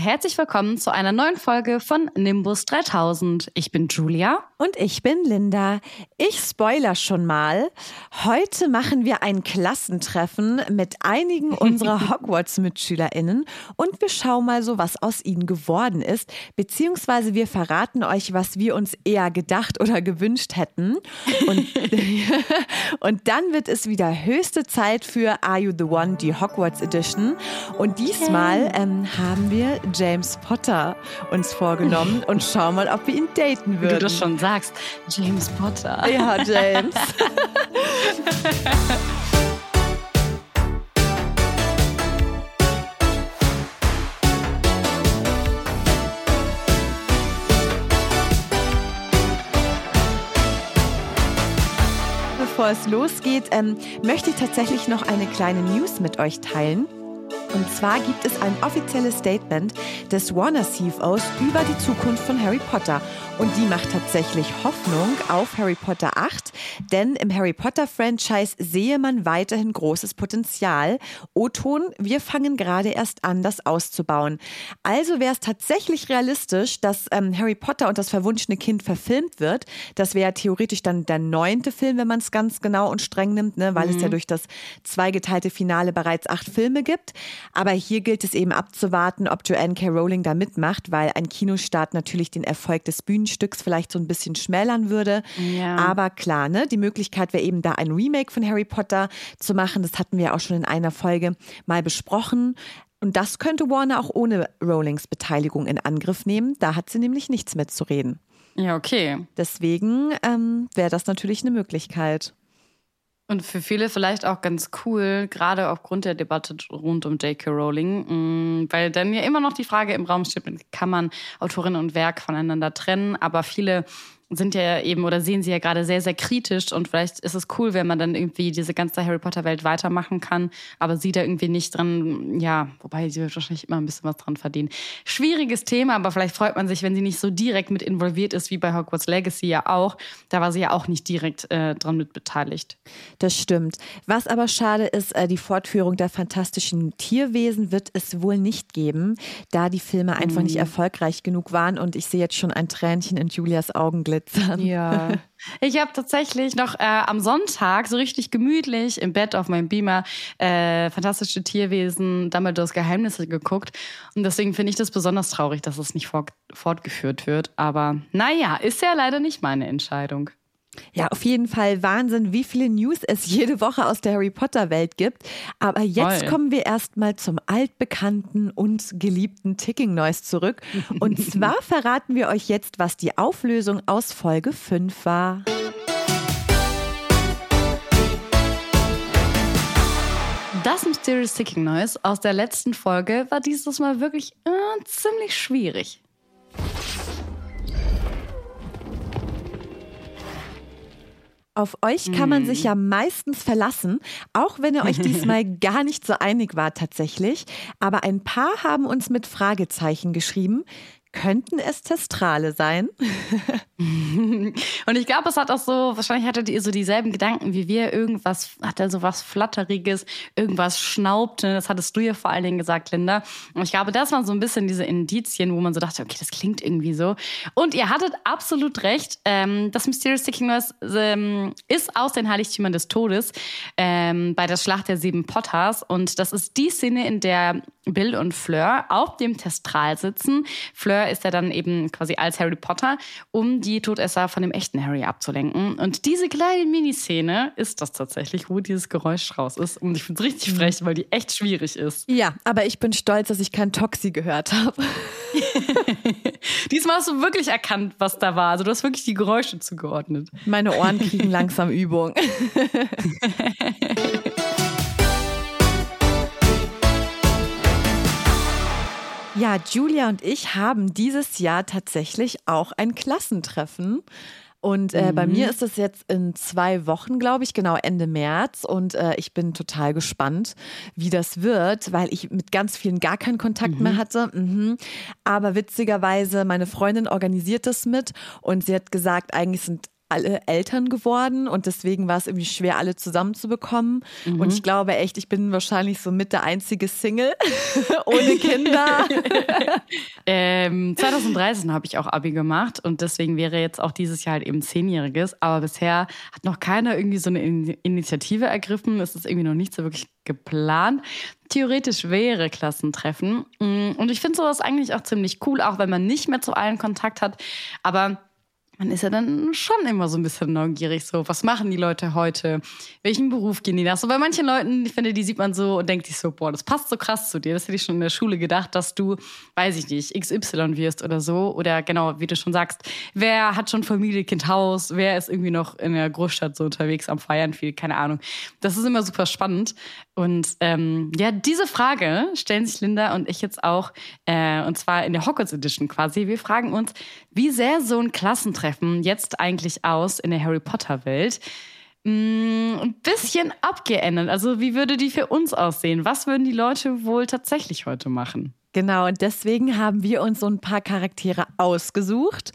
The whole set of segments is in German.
Herzlich willkommen zu einer neuen Folge von Nimbus 3000. Ich bin Julia. Und ich bin Linda. Ich spoiler schon mal. Heute machen wir ein Klassentreffen mit einigen unserer Hogwarts-MitschülerInnen und wir schauen mal so, was aus ihnen geworden ist. Beziehungsweise wir verraten euch, was wir uns eher gedacht oder gewünscht hätten. Und, und dann wird es wieder höchste Zeit für Are You the One, die Hogwarts Edition. Und diesmal ähm, haben wir James Potter uns vorgenommen und schauen mal, ob wir ihn daten Wie würden. du das schon sagst, James Potter. Ja, James. Bevor es losgeht, ähm, möchte ich tatsächlich noch eine kleine News mit euch teilen. Und zwar gibt es ein offizielles Statement des Warner CFOs über die Zukunft von Harry Potter. Und die macht tatsächlich Hoffnung auf Harry Potter 8, denn im Harry Potter Franchise sehe man weiterhin großes Potenzial. O-Ton, wir fangen gerade erst an, das auszubauen. Also wäre es tatsächlich realistisch, dass ähm, Harry Potter und das verwunschene Kind verfilmt wird. Das wäre theoretisch dann der neunte Film, wenn man es ganz genau und streng nimmt, ne? weil es ja durch das zweigeteilte Finale bereits acht Filme gibt. Aber hier gilt es eben abzuwarten, ob Joanne K. Rowling da mitmacht, weil ein Kinostart natürlich den Erfolg des Bühnenstücks vielleicht so ein bisschen schmälern würde. Ja. Aber klar, ne, die Möglichkeit wäre eben da ein Remake von Harry Potter zu machen. Das hatten wir auch schon in einer Folge mal besprochen. Und das könnte Warner auch ohne Rowlings Beteiligung in Angriff nehmen. Da hat sie nämlich nichts mitzureden. Ja, okay. Deswegen ähm, wäre das natürlich eine Möglichkeit. Und für viele vielleicht auch ganz cool, gerade aufgrund der Debatte rund um J.K. Rowling, mh, weil dann ja immer noch die Frage im Raum steht, kann man Autorin und Werk voneinander trennen, aber viele sind ja eben oder sehen sie ja gerade sehr, sehr kritisch und vielleicht ist es cool, wenn man dann irgendwie diese ganze Harry Potter Welt weitermachen kann, aber sie da irgendwie nicht dran, ja, wobei sie wird wahrscheinlich immer ein bisschen was dran verdienen. Schwieriges Thema, aber vielleicht freut man sich, wenn sie nicht so direkt mit involviert ist, wie bei Hogwarts Legacy ja auch. Da war sie ja auch nicht direkt äh, dran mit beteiligt. Das stimmt. Was aber schade ist, äh, die Fortführung der fantastischen Tierwesen wird es wohl nicht geben, da die Filme einfach nicht erfolgreich genug waren und ich sehe jetzt schon ein Tränchen in Julias Augen glitzern. Ja. Ich habe tatsächlich noch äh, am Sonntag so richtig gemütlich im Bett auf meinem Beamer äh, fantastische Tierwesen, Dumbledores Geheimnisse geguckt. Und deswegen finde ich das besonders traurig, dass es nicht fort fortgeführt wird. Aber naja, ist ja leider nicht meine Entscheidung. Ja, auf jeden Fall Wahnsinn, wie viele News es jede Woche aus der Harry Potter Welt gibt. Aber jetzt Voll. kommen wir erstmal zum altbekannten und geliebten Ticking Noise zurück. Und zwar verraten wir euch jetzt, was die Auflösung aus Folge 5 war. Das Mysterious Ticking Noise aus der letzten Folge war dieses Mal wirklich äh, ziemlich schwierig. Auf euch kann man sich ja meistens verlassen, auch wenn ihr euch diesmal gar nicht so einig wart tatsächlich. Aber ein paar haben uns mit Fragezeichen geschrieben. Könnten es Testrale sein? und ich glaube, es hat auch so, wahrscheinlich hattet ihr so dieselben Gedanken wie wir. Irgendwas hat er so was Flatteriges, irgendwas schnaubt. Das hattest du ja vor allen Dingen gesagt, Linda. Und ich glaube, das waren so ein bisschen diese Indizien, wo man so dachte, okay, das klingt irgendwie so. Und ihr hattet absolut recht. Ähm, das Mysterious Sticking Noise ähm, ist aus den Heiligtümern des Todes ähm, bei der Schlacht der sieben Potters. Und das ist die Szene, in der Bill und Fleur auf dem Testral sitzen. Fleur ist ja dann eben quasi als Harry Potter, um die Todesser von dem echten Harry abzulenken. Und diese kleine Miniszene ist das tatsächlich, wo dieses Geräusch raus ist. Und ich finde es richtig frech, weil die echt schwierig ist. Ja, aber ich bin stolz, dass ich kein Toxi gehört habe. Diesmal hast du wirklich erkannt, was da war. Also du hast wirklich die Geräusche zugeordnet. Meine Ohren kriegen langsam Übung. Ja, Julia und ich haben dieses Jahr tatsächlich auch ein Klassentreffen. Und äh, mhm. bei mir ist es jetzt in zwei Wochen, glaube ich, genau Ende März. Und äh, ich bin total gespannt, wie das wird, weil ich mit ganz vielen gar keinen Kontakt mhm. mehr hatte. Mhm. Aber witzigerweise, meine Freundin organisiert das mit und sie hat gesagt, eigentlich sind alle Eltern geworden und deswegen war es irgendwie schwer, alle zusammenzubekommen. Mhm. Und ich glaube echt, ich bin wahrscheinlich so mit der einzige Single ohne Kinder. ähm, 2013 habe ich auch Abi gemacht und deswegen wäre jetzt auch dieses Jahr halt eben zehnjähriges. Aber bisher hat noch keiner irgendwie so eine Initiative ergriffen. Es ist irgendwie noch nicht so wirklich geplant. Theoretisch wäre Klassentreffen. Mm, und ich finde sowas eigentlich auch ziemlich cool, auch wenn man nicht mehr zu allen Kontakt hat. Aber man ist ja dann schon immer so ein bisschen neugierig, so, was machen die Leute heute? Welchen Beruf gehen die nach? So bei manchen Leuten, ich finde, die sieht man so und denkt sich so, boah, das passt so krass zu dir. Das hätte ich schon in der Schule gedacht, dass du, weiß ich nicht, XY wirst oder so. Oder genau, wie du schon sagst, wer hat schon Familie, Kind, Haus? Wer ist irgendwie noch in der Großstadt so unterwegs am Feiern viel? Keine Ahnung. Das ist immer super spannend. Und ähm, ja, diese Frage stellen sich Linda und ich jetzt auch, äh, und zwar in der Hogwarts Edition quasi. Wir fragen uns, wie sehr so ein Klassentreffen jetzt eigentlich aus in der Harry Potter Welt? Mm, ein bisschen abgeändert. Also wie würde die für uns aussehen? Was würden die Leute wohl tatsächlich heute machen? Genau, und deswegen haben wir uns so ein paar Charaktere ausgesucht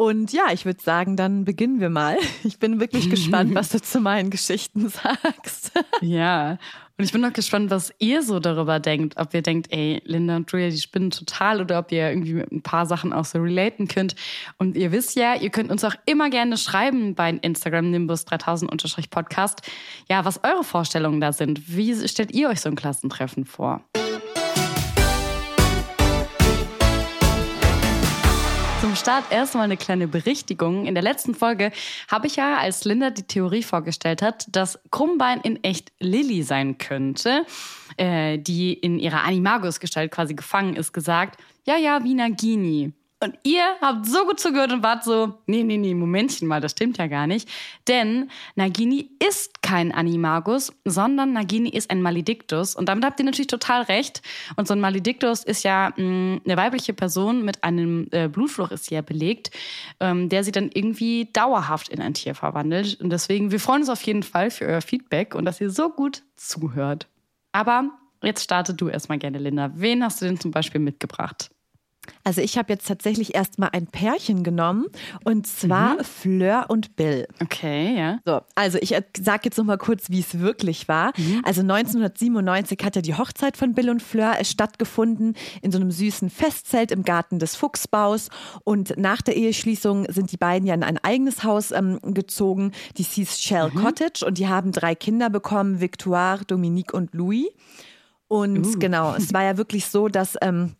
und ja, ich würde sagen, dann beginnen wir mal. Ich bin wirklich gespannt, was du zu meinen Geschichten sagst. Ja, und ich bin auch gespannt, was ihr so darüber denkt. Ob ihr denkt, ey, Linda und Julia, die spinnen total oder ob ihr irgendwie mit ein paar Sachen auch so relaten könnt. Und ihr wisst ja, ihr könnt uns auch immer gerne schreiben bei Instagram Nimbus 3000 Podcast. Ja, was eure Vorstellungen da sind. Wie stellt ihr euch so ein Klassentreffen vor? Zum Start erstmal eine kleine Berichtigung. In der letzten Folge habe ich ja, als Linda die Theorie vorgestellt hat, dass Krummbein in echt Lilly sein könnte, äh, die in ihrer Animagus-Gestalt quasi gefangen ist, gesagt, ja, ja, wie Nagini. Und ihr habt so gut zugehört und wart so, nee, nee, nee, Momentchen mal, das stimmt ja gar nicht. Denn Nagini ist kein Animagus, sondern Nagini ist ein Maledictus. Und damit habt ihr natürlich total recht. Und so ein Maledictus ist ja mh, mm, eine weibliche Person mit einem äh, Blutfluch ist ja belegt, ähm, der sie dann irgendwie dauerhaft in ein Tier verwandelt. Und deswegen, wir freuen uns auf jeden Fall für euer Feedback und dass ihr so gut zuhört. Aber jetzt startet du erstmal gerne, Linda. Wen hast du denn zum Beispiel mitgebracht? Also ich habe jetzt tatsächlich erstmal ein Pärchen genommen und zwar mhm. Fleur und Bill. Okay, ja. So, also ich sage jetzt noch mal kurz, wie es wirklich war. Mhm. Also 1997 hat ja die Hochzeit von Bill und Fleur stattgefunden in so einem süßen Festzelt im Garten des Fuchsbaus und nach der Eheschließung sind die beiden ja in ein eigenes Haus ähm, gezogen. Die hieß Shell mhm. Cottage und die haben drei Kinder bekommen, Victoire, Dominique und Louis. Und uh. genau, es war ja wirklich so, dass ähm,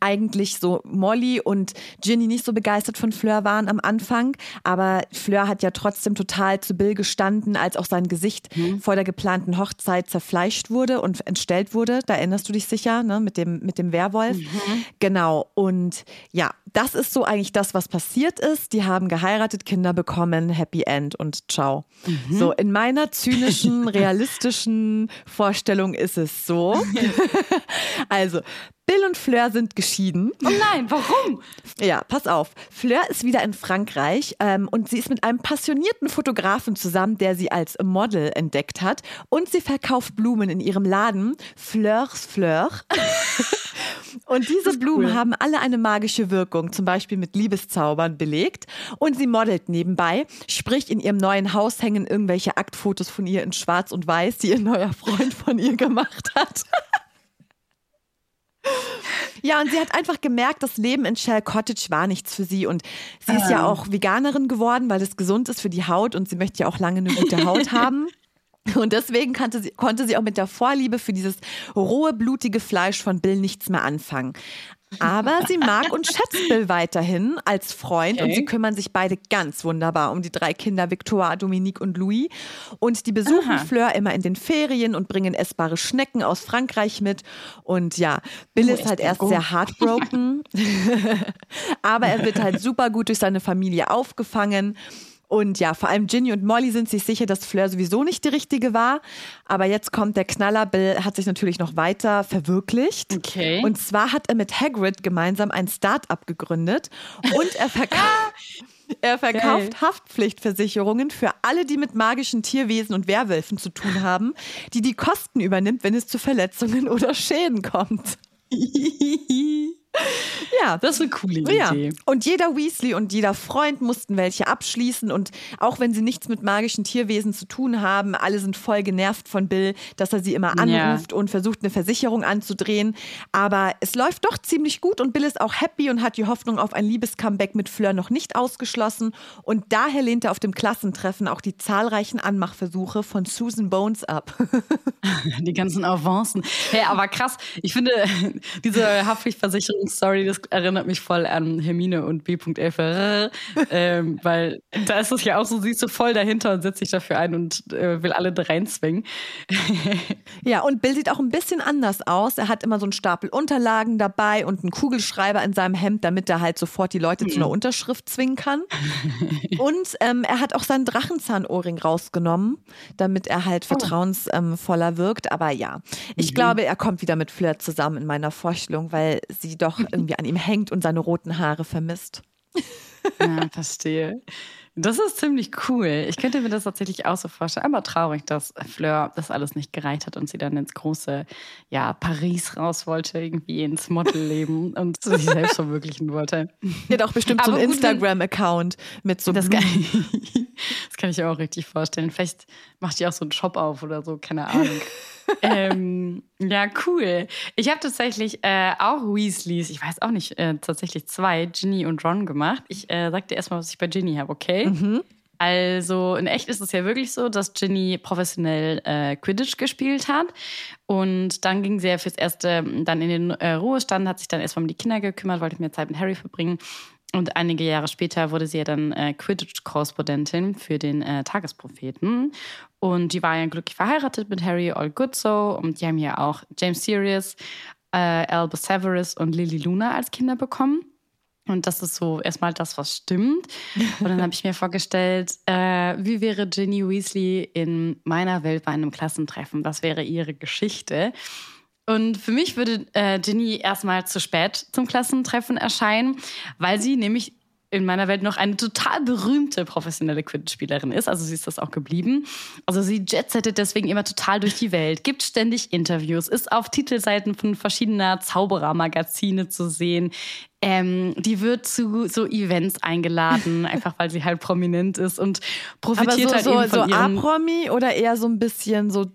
eigentlich so Molly und Ginny nicht so begeistert von Fleur waren am Anfang, aber Fleur hat ja trotzdem total zu Bill gestanden, als auch sein Gesicht mhm. vor der geplanten Hochzeit zerfleischt wurde und entstellt wurde. Da erinnerst du dich sicher, ne, mit dem mit dem Werwolf. Mhm. Genau und ja, das ist so eigentlich das, was passiert ist. Die haben geheiratet, Kinder bekommen, Happy End und ciao. Mhm. So in meiner zynischen, realistischen Vorstellung ist es so. also Bill und Fleur sind geschieden. Oh nein, warum? Ja, pass auf. Fleur ist wieder in Frankreich ähm, und sie ist mit einem passionierten Fotografen zusammen, der sie als Model entdeckt hat. Und sie verkauft Blumen in ihrem Laden Fleurs Fleur. Und diese Blumen cool. haben alle eine magische Wirkung, zum Beispiel mit Liebeszaubern belegt. Und sie modelt nebenbei, sprich in ihrem neuen Haus hängen irgendwelche Aktfotos von ihr in Schwarz und Weiß, die ihr neuer Freund von ihr gemacht hat. Ja, und sie hat einfach gemerkt, das Leben in Shell Cottage war nichts für sie. Und sie ist ja ah. auch Veganerin geworden, weil es gesund ist für die Haut und sie möchte ja auch lange eine gute Haut haben. Und deswegen konnte sie, konnte sie auch mit der Vorliebe für dieses rohe, blutige Fleisch von Bill nichts mehr anfangen. Aber sie mag und schätzt Bill weiterhin als Freund okay. und sie kümmern sich beide ganz wunderbar um die drei Kinder Victoire, Dominique und Louis. Und die besuchen Aha. Fleur immer in den Ferien und bringen essbare Schnecken aus Frankreich mit. Und ja, Bill oh, ist halt erst gut. sehr heartbroken, aber er wird halt super gut durch seine Familie aufgefangen. Und ja, vor allem Ginny und Molly sind sich sicher, dass Fleur sowieso nicht die richtige war. Aber jetzt kommt der Knaller. Bill hat sich natürlich noch weiter verwirklicht. Okay. Und zwar hat er mit Hagrid gemeinsam ein Start-up gegründet und er verkauft. Er verkauft Geil. Haftpflichtversicherungen für alle, die mit magischen Tierwesen und Werwölfen zu tun haben, die die Kosten übernimmt, wenn es zu Verletzungen oder Schäden kommt. Ja. Das ist eine coole Idee. Ja. Und jeder Weasley und jeder Freund mussten welche abschließen. Und auch wenn sie nichts mit magischen Tierwesen zu tun haben, alle sind voll genervt von Bill, dass er sie immer anruft ja. und versucht, eine Versicherung anzudrehen. Aber es läuft doch ziemlich gut und Bill ist auch happy und hat die Hoffnung auf ein Liebescomeback mit Fleur noch nicht ausgeschlossen. Und daher lehnt er auf dem Klassentreffen auch die zahlreichen Anmachversuche von Susan Bones ab. die ganzen Avancen. Hey, aber krass. Ich finde, diese Haftpflichtversicherungsstory, das erinnert mich voll an Hermine und B.F. ähm, weil da ist es ja auch so, siehst du voll dahinter und setzt sich dafür ein und äh, will alle reinzwingen. ja, und Bill sieht auch ein bisschen anders aus. Er hat immer so einen Stapel Unterlagen dabei und einen Kugelschreiber in seinem Hemd, damit er halt sofort die Leute mhm. zu einer Unterschrift zwingen kann. und ähm, er hat auch seinen Drachenzahnohrring rausgenommen, damit er halt oh. vertrauensvoller wirkt. Aber ja, ich mhm. glaube, er kommt wieder mit Fleur zusammen in meiner Vorstellung, weil sie doch irgendwie an ihm hängt und seine roten Haare vermisst. Ja, verstehe. Das ist ziemlich cool. Ich könnte mir das tatsächlich auch so vorstellen. Aber traurig, dass Fleur das alles nicht gereicht hat und sie dann ins große ja, Paris raus wollte, irgendwie ins Modelleben und sich selbst verwirklichen wollte. Sie hat auch bestimmt Aber so einen Instagram-Account mit so das kann, das kann ich mir auch richtig vorstellen. Vielleicht macht die auch so einen Shop auf oder so, keine Ahnung. Ähm, ja, cool. Ich habe tatsächlich äh, auch Weasleys, ich weiß auch nicht, äh, tatsächlich zwei, Ginny und Ron gemacht. Ich äh, sag dir erstmal, was ich bei Ginny habe, okay? Mhm. Also in echt ist es ja wirklich so, dass Ginny professionell äh, Quidditch gespielt hat. Und dann ging sie ja fürs Erste dann in den äh, Ruhestand, hat sich dann erstmal um die Kinder gekümmert, wollte mehr Zeit mit Harry verbringen. Und einige Jahre später wurde sie ja dann äh, Quidditch-Korrespondentin für den äh, Tagespropheten. Und die war ja glücklich verheiratet mit Harry All Good So. Und die haben ja auch James Sirius, äh, Albus Severus und Lily Luna als Kinder bekommen. Und das ist so erstmal das, was stimmt. Und dann habe ich mir vorgestellt, äh, wie wäre Ginny Weasley in meiner Welt bei einem Klassentreffen? Was wäre ihre Geschichte? Und für mich würde äh, Ginny erstmal zu spät zum Klassentreffen erscheinen, weil sie nämlich in meiner Welt noch eine total berühmte professionelle Quidditch-Spielerin ist. Also sie ist das auch geblieben. Also sie jetsettet deswegen immer total durch die Welt, gibt ständig Interviews, ist auf Titelseiten von verschiedener Zauberermagazine zu sehen. Ähm, die wird zu so Events eingeladen, einfach weil sie halt prominent ist und profitiert Aber so, halt so, eben von so A-Promi oder eher so ein bisschen so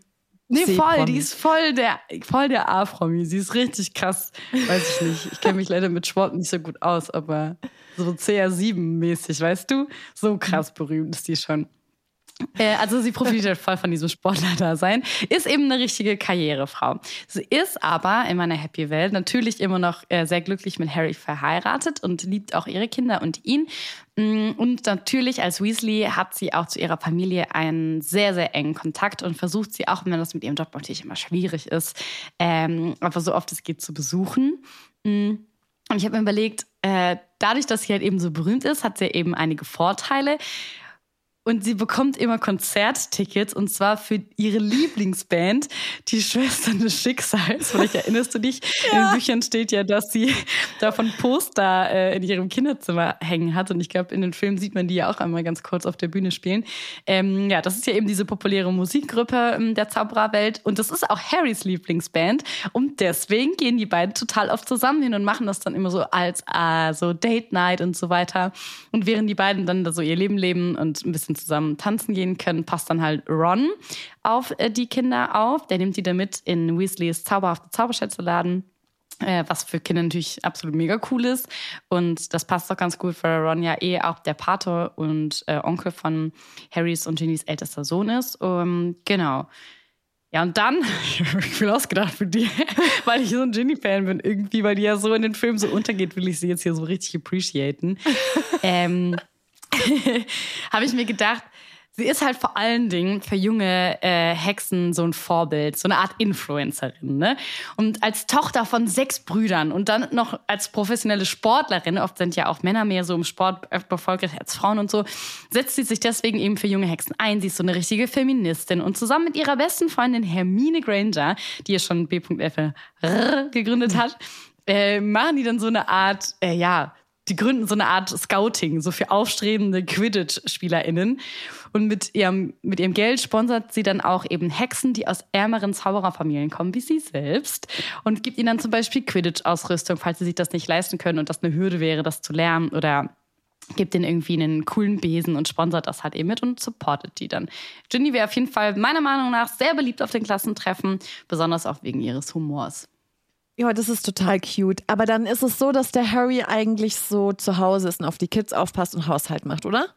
Nee, voll, die ist voll der, voll der A-Promi. Sie ist richtig krass. Weiß ich nicht. Ich kenne mich leider mit Sport nicht so gut aus, aber so CR7-mäßig, weißt du? So krass berühmt ist die schon. Äh, also sie profitiert voll von diesem Sportler-Dasein, ist eben eine richtige Karrierefrau. Sie ist aber in meiner Happy Welt natürlich immer noch äh, sehr glücklich mit Harry verheiratet und liebt auch ihre Kinder und ihn. Mm, und natürlich als Weasley hat sie auch zu ihrer Familie einen sehr, sehr engen Kontakt und versucht sie auch, wenn das mit ihrem Job natürlich immer schwierig ist, ähm, aber so oft es geht zu besuchen. Mm. Und ich habe mir überlegt, äh, dadurch, dass sie halt eben so berühmt ist, hat sie eben einige Vorteile. Und sie bekommt immer Konzerttickets und zwar für ihre Lieblingsband, die Schwestern des Schicksals. Vielleicht erinnerst du dich, ja. in den Büchern steht ja, dass sie davon Poster äh, in ihrem Kinderzimmer hängen hat. Und ich glaube, in den Filmen sieht man die ja auch einmal ganz kurz auf der Bühne spielen. Ähm, ja, das ist ja eben diese populäre Musikgruppe ähm, der Zaubererwelt und das ist auch Harrys Lieblingsband. Und deswegen gehen die beiden total oft zusammen hin und machen das dann immer so als äh, so Date Night und so weiter. Und während die beiden dann da so ihr Leben leben und ein bisschen bisschen zusammen tanzen gehen können, passt dann halt Ron auf äh, die Kinder auf. Der nimmt die dann mit in Weasleys zauberhafte Zauberschätzeladen. Äh, was für Kinder natürlich absolut mega cool ist. Und das passt doch ganz gut, weil Ron ja eh auch der Pater und äh, Onkel von Harrys und Ginnys ältester Sohn ist. Um, genau. Ja, und dann, ich habe viel ausgedacht für die, weil ich so ein Ginny-Fan bin, irgendwie, weil die ja so in den Filmen so untergeht, will ich sie jetzt hier so richtig appreciaten. ähm, habe ich mir gedacht, sie ist halt vor allen Dingen für junge äh, Hexen so ein Vorbild, so eine Art Influencerin. Ne? Und als Tochter von sechs Brüdern und dann noch als professionelle Sportlerin, oft sind ja auch Männer mehr so im Sport erfolgreich als Frauen und so, setzt sie sich deswegen eben für junge Hexen ein. Sie ist so eine richtige Feministin und zusammen mit ihrer besten Freundin Hermine Granger, die ja schon B.F. gegründet hat, äh, machen die dann so eine Art, äh, ja, die gründen so eine Art Scouting, so für aufstrebende Quidditch-SpielerInnen. Und mit ihrem, mit ihrem Geld sponsert sie dann auch eben Hexen, die aus ärmeren Zaubererfamilien kommen, wie sie selbst. Und gibt ihnen dann zum Beispiel Quidditch-Ausrüstung, falls sie sich das nicht leisten können und das eine Hürde wäre, das zu lernen. Oder gibt ihnen irgendwie einen coolen Besen und sponsert das halt eben mit und supportet die dann. Ginny wäre auf jeden Fall meiner Meinung nach sehr beliebt auf den Klassentreffen, besonders auch wegen ihres Humors. Ja, das ist total cute. Aber dann ist es so, dass der Harry eigentlich so zu Hause ist und auf die Kids aufpasst und Haushalt macht, oder?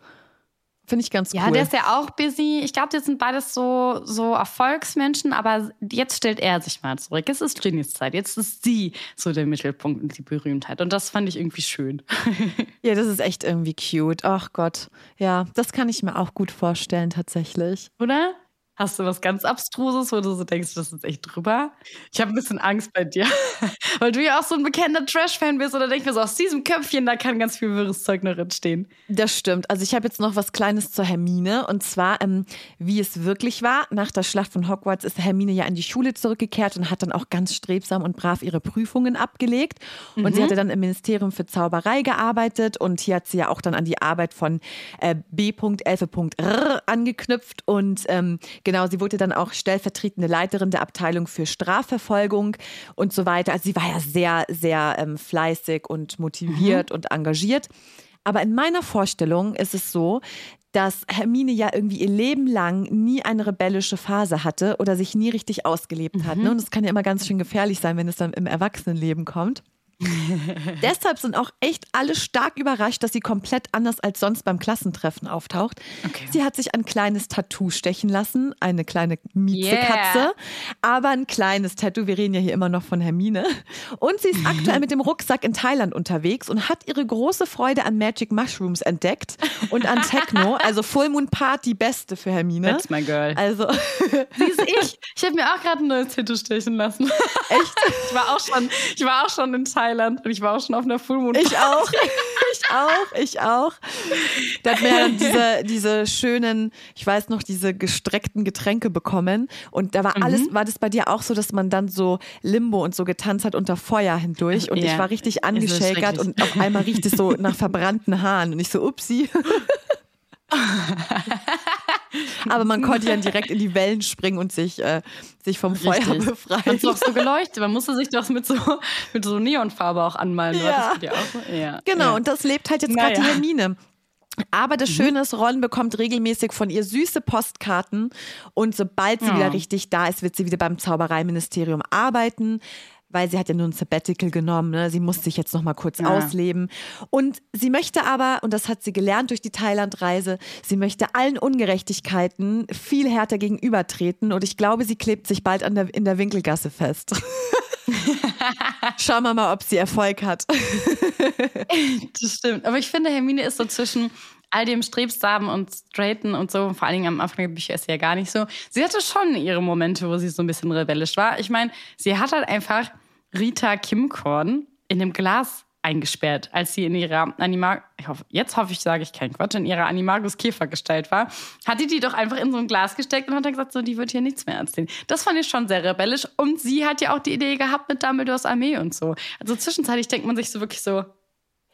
Finde ich ganz cool. Ja, der ist ja auch busy. Ich glaube, das sind beides so, so Erfolgsmenschen, aber jetzt stellt er sich mal zurück. Es ist Ginnys Zeit. Jetzt ist sie so der Mittelpunkt und die Berühmtheit. Und das fand ich irgendwie schön. ja, das ist echt irgendwie cute. Ach Gott. Ja, das kann ich mir auch gut vorstellen, tatsächlich. Oder? Hast du was ganz Abstruses, wo du so denkst, das ist echt drüber? Ich habe ein bisschen Angst bei dir, weil du ja auch so ein bekannter Trash-Fan bist oder denkst mir so, aus diesem Köpfchen, da kann ganz viel wirres Zeug noch entstehen. Das stimmt. Also ich habe jetzt noch was Kleines zur Hermine und zwar, ähm, wie es wirklich war. Nach der Schlacht von Hogwarts ist Hermine ja in die Schule zurückgekehrt und hat dann auch ganz strebsam und brav ihre Prüfungen abgelegt. Und mhm. sie hatte dann im Ministerium für Zauberei gearbeitet und hier hat sie ja auch dann an die Arbeit von äh, B.11.R angeknüpft und ähm, Genau, sie wurde dann auch stellvertretende Leiterin der Abteilung für Strafverfolgung und so weiter. Also sie war ja sehr, sehr ähm, fleißig und motiviert mhm. und engagiert. Aber in meiner Vorstellung ist es so, dass Hermine ja irgendwie ihr Leben lang nie eine rebellische Phase hatte oder sich nie richtig ausgelebt hat. Ne? Mhm. Und das kann ja immer ganz schön gefährlich sein, wenn es dann im Erwachsenenleben kommt. Deshalb sind auch echt alle stark überrascht, dass sie komplett anders als sonst beim Klassentreffen auftaucht. Okay. Sie hat sich ein kleines Tattoo stechen lassen, eine kleine Miezekatze, yeah. aber ein kleines Tattoo. Wir reden ja hier immer noch von Hermine. Und sie ist aktuell mit dem Rucksack in Thailand unterwegs und hat ihre große Freude an Magic Mushrooms entdeckt und an Techno, also Full Moon Party beste für Hermine. That's my girl. Also sie ist ich. Ich habe mir auch gerade ein neues Tattoo stechen lassen. Echt? Ich war auch schon, ich war auch schon in Thailand. Thailand und ich war auch schon auf einer Full Moon. Ich auch, ich auch, ich auch. Da hat mir dann diese, diese schönen, ich weiß noch, diese gestreckten Getränke bekommen und da war alles, mhm. war das bei dir auch so, dass man dann so Limbo und so getanzt hat unter Feuer hindurch und ja. ich war richtig angeschäkert und auf einmal riecht es so nach verbrannten Haaren und ich so, upsi. Aber man konnte dann direkt in die Wellen springen und sich, äh, sich vom Richtig. Feuer befreien. Man doch so geleuchtet. Man musste sich doch mit so, mit so Neonfarbe auch anmalen. Ja. Auch, ja. Genau, ja. und das lebt halt jetzt gerade die Hermine. Aber das mhm. Schöne ist, Ron bekommt regelmäßig von ihr süße Postkarten und sobald sie ja. wieder richtig da ist, wird sie wieder beim Zaubereiministerium arbeiten weil sie hat ja nur ein Sabbatical genommen. Ne? Sie muss sich jetzt noch mal kurz ja. ausleben. Und sie möchte aber, und das hat sie gelernt durch die Thailand-Reise, sie möchte allen Ungerechtigkeiten viel härter gegenübertreten. Und ich glaube, sie klebt sich bald an der, in der Winkelgasse fest. Schauen wir mal, ob sie Erfolg hat. das stimmt. Aber ich finde, Hermine ist so zwischen all dem Strebsamen und Straighten und so, vor allen Dingen am Anfang der Bücher ist sie ja gar nicht so. Sie hatte schon ihre Momente, wo sie so ein bisschen rebellisch war. Ich meine, sie hat halt einfach Rita Kimkorn in dem Glas eingesperrt, als sie in ihrer Animal, ich hoffe, jetzt hoffe ich, sage ich keinen Quatsch, in ihrer Animagus Käfergestalt war, hat die die doch einfach in so ein Glas gesteckt und hat dann gesagt, so, die wird hier nichts mehr erzählen. Das fand ich schon sehr rebellisch und sie hat ja auch die Idee gehabt mit Dumbledores Armee und so. Also zwischenzeitlich denkt man sich so wirklich so,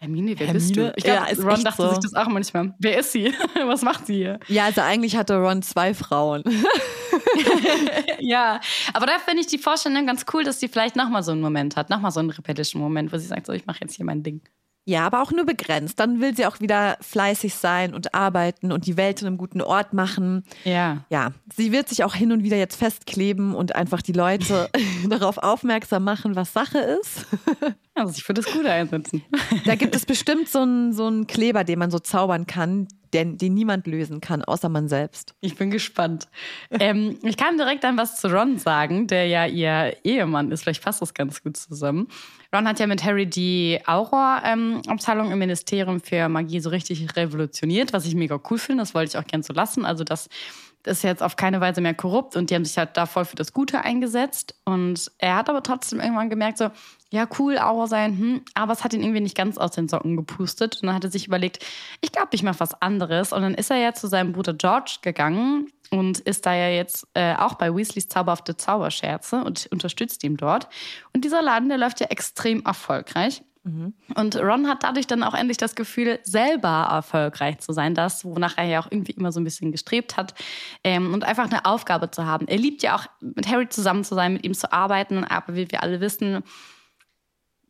Hermine, wer Hermine? bist du? Ich glaube, Ja, ist Ron dachte so. sich das auch manchmal. Wer ist sie? Was macht sie hier? Ja, also eigentlich hatte Ron zwei Frauen. ja, aber da finde ich die Vorstellung ganz cool, dass sie vielleicht nochmal so einen Moment hat, nochmal so einen rebellischen Moment, wo sie sagt, so, ich mache jetzt hier mein Ding. Ja, aber auch nur begrenzt. Dann will sie auch wieder fleißig sein und arbeiten und die Welt zu einem guten Ort machen. Ja. Ja, sie wird sich auch hin und wieder jetzt festkleben und einfach die Leute darauf aufmerksam machen, was Sache ist. Also ich würde das Gute einsetzen. Da gibt es bestimmt so einen, so einen Kleber, den man so zaubern kann, den, den niemand lösen kann, außer man selbst. Ich bin gespannt. ähm, ich kann direkt dann was zu Ron sagen, der ja ihr Ehemann ist. Vielleicht passt das ganz gut zusammen. Ron hat ja mit Harry die Aura-Abteilung im Ministerium für Magie so richtig revolutioniert, was ich mega cool finde. Das wollte ich auch gern so lassen. Also das ist jetzt auf keine Weise mehr korrupt und die haben sich halt da voll für das Gute eingesetzt. Und er hat aber trotzdem irgendwann gemerkt, so, ja, cool, Aura sein, hm, aber es hat ihn irgendwie nicht ganz aus den Socken gepustet. Und dann hat er sich überlegt, ich glaube, ich mache was anderes. Und dann ist er ja zu seinem Bruder George gegangen und ist da ja jetzt äh, auch bei Weasleys Zauberhafte Zauberscherze und unterstützt ihn dort. Und dieser Laden, der läuft ja extrem erfolgreich. Und Ron hat dadurch dann auch endlich das Gefühl, selber erfolgreich zu sein, das, wonach er ja auch irgendwie immer so ein bisschen gestrebt hat ähm, und einfach eine Aufgabe zu haben. Er liebt ja auch, mit Harry zusammen zu sein, mit ihm zu arbeiten, aber wie wir alle wissen,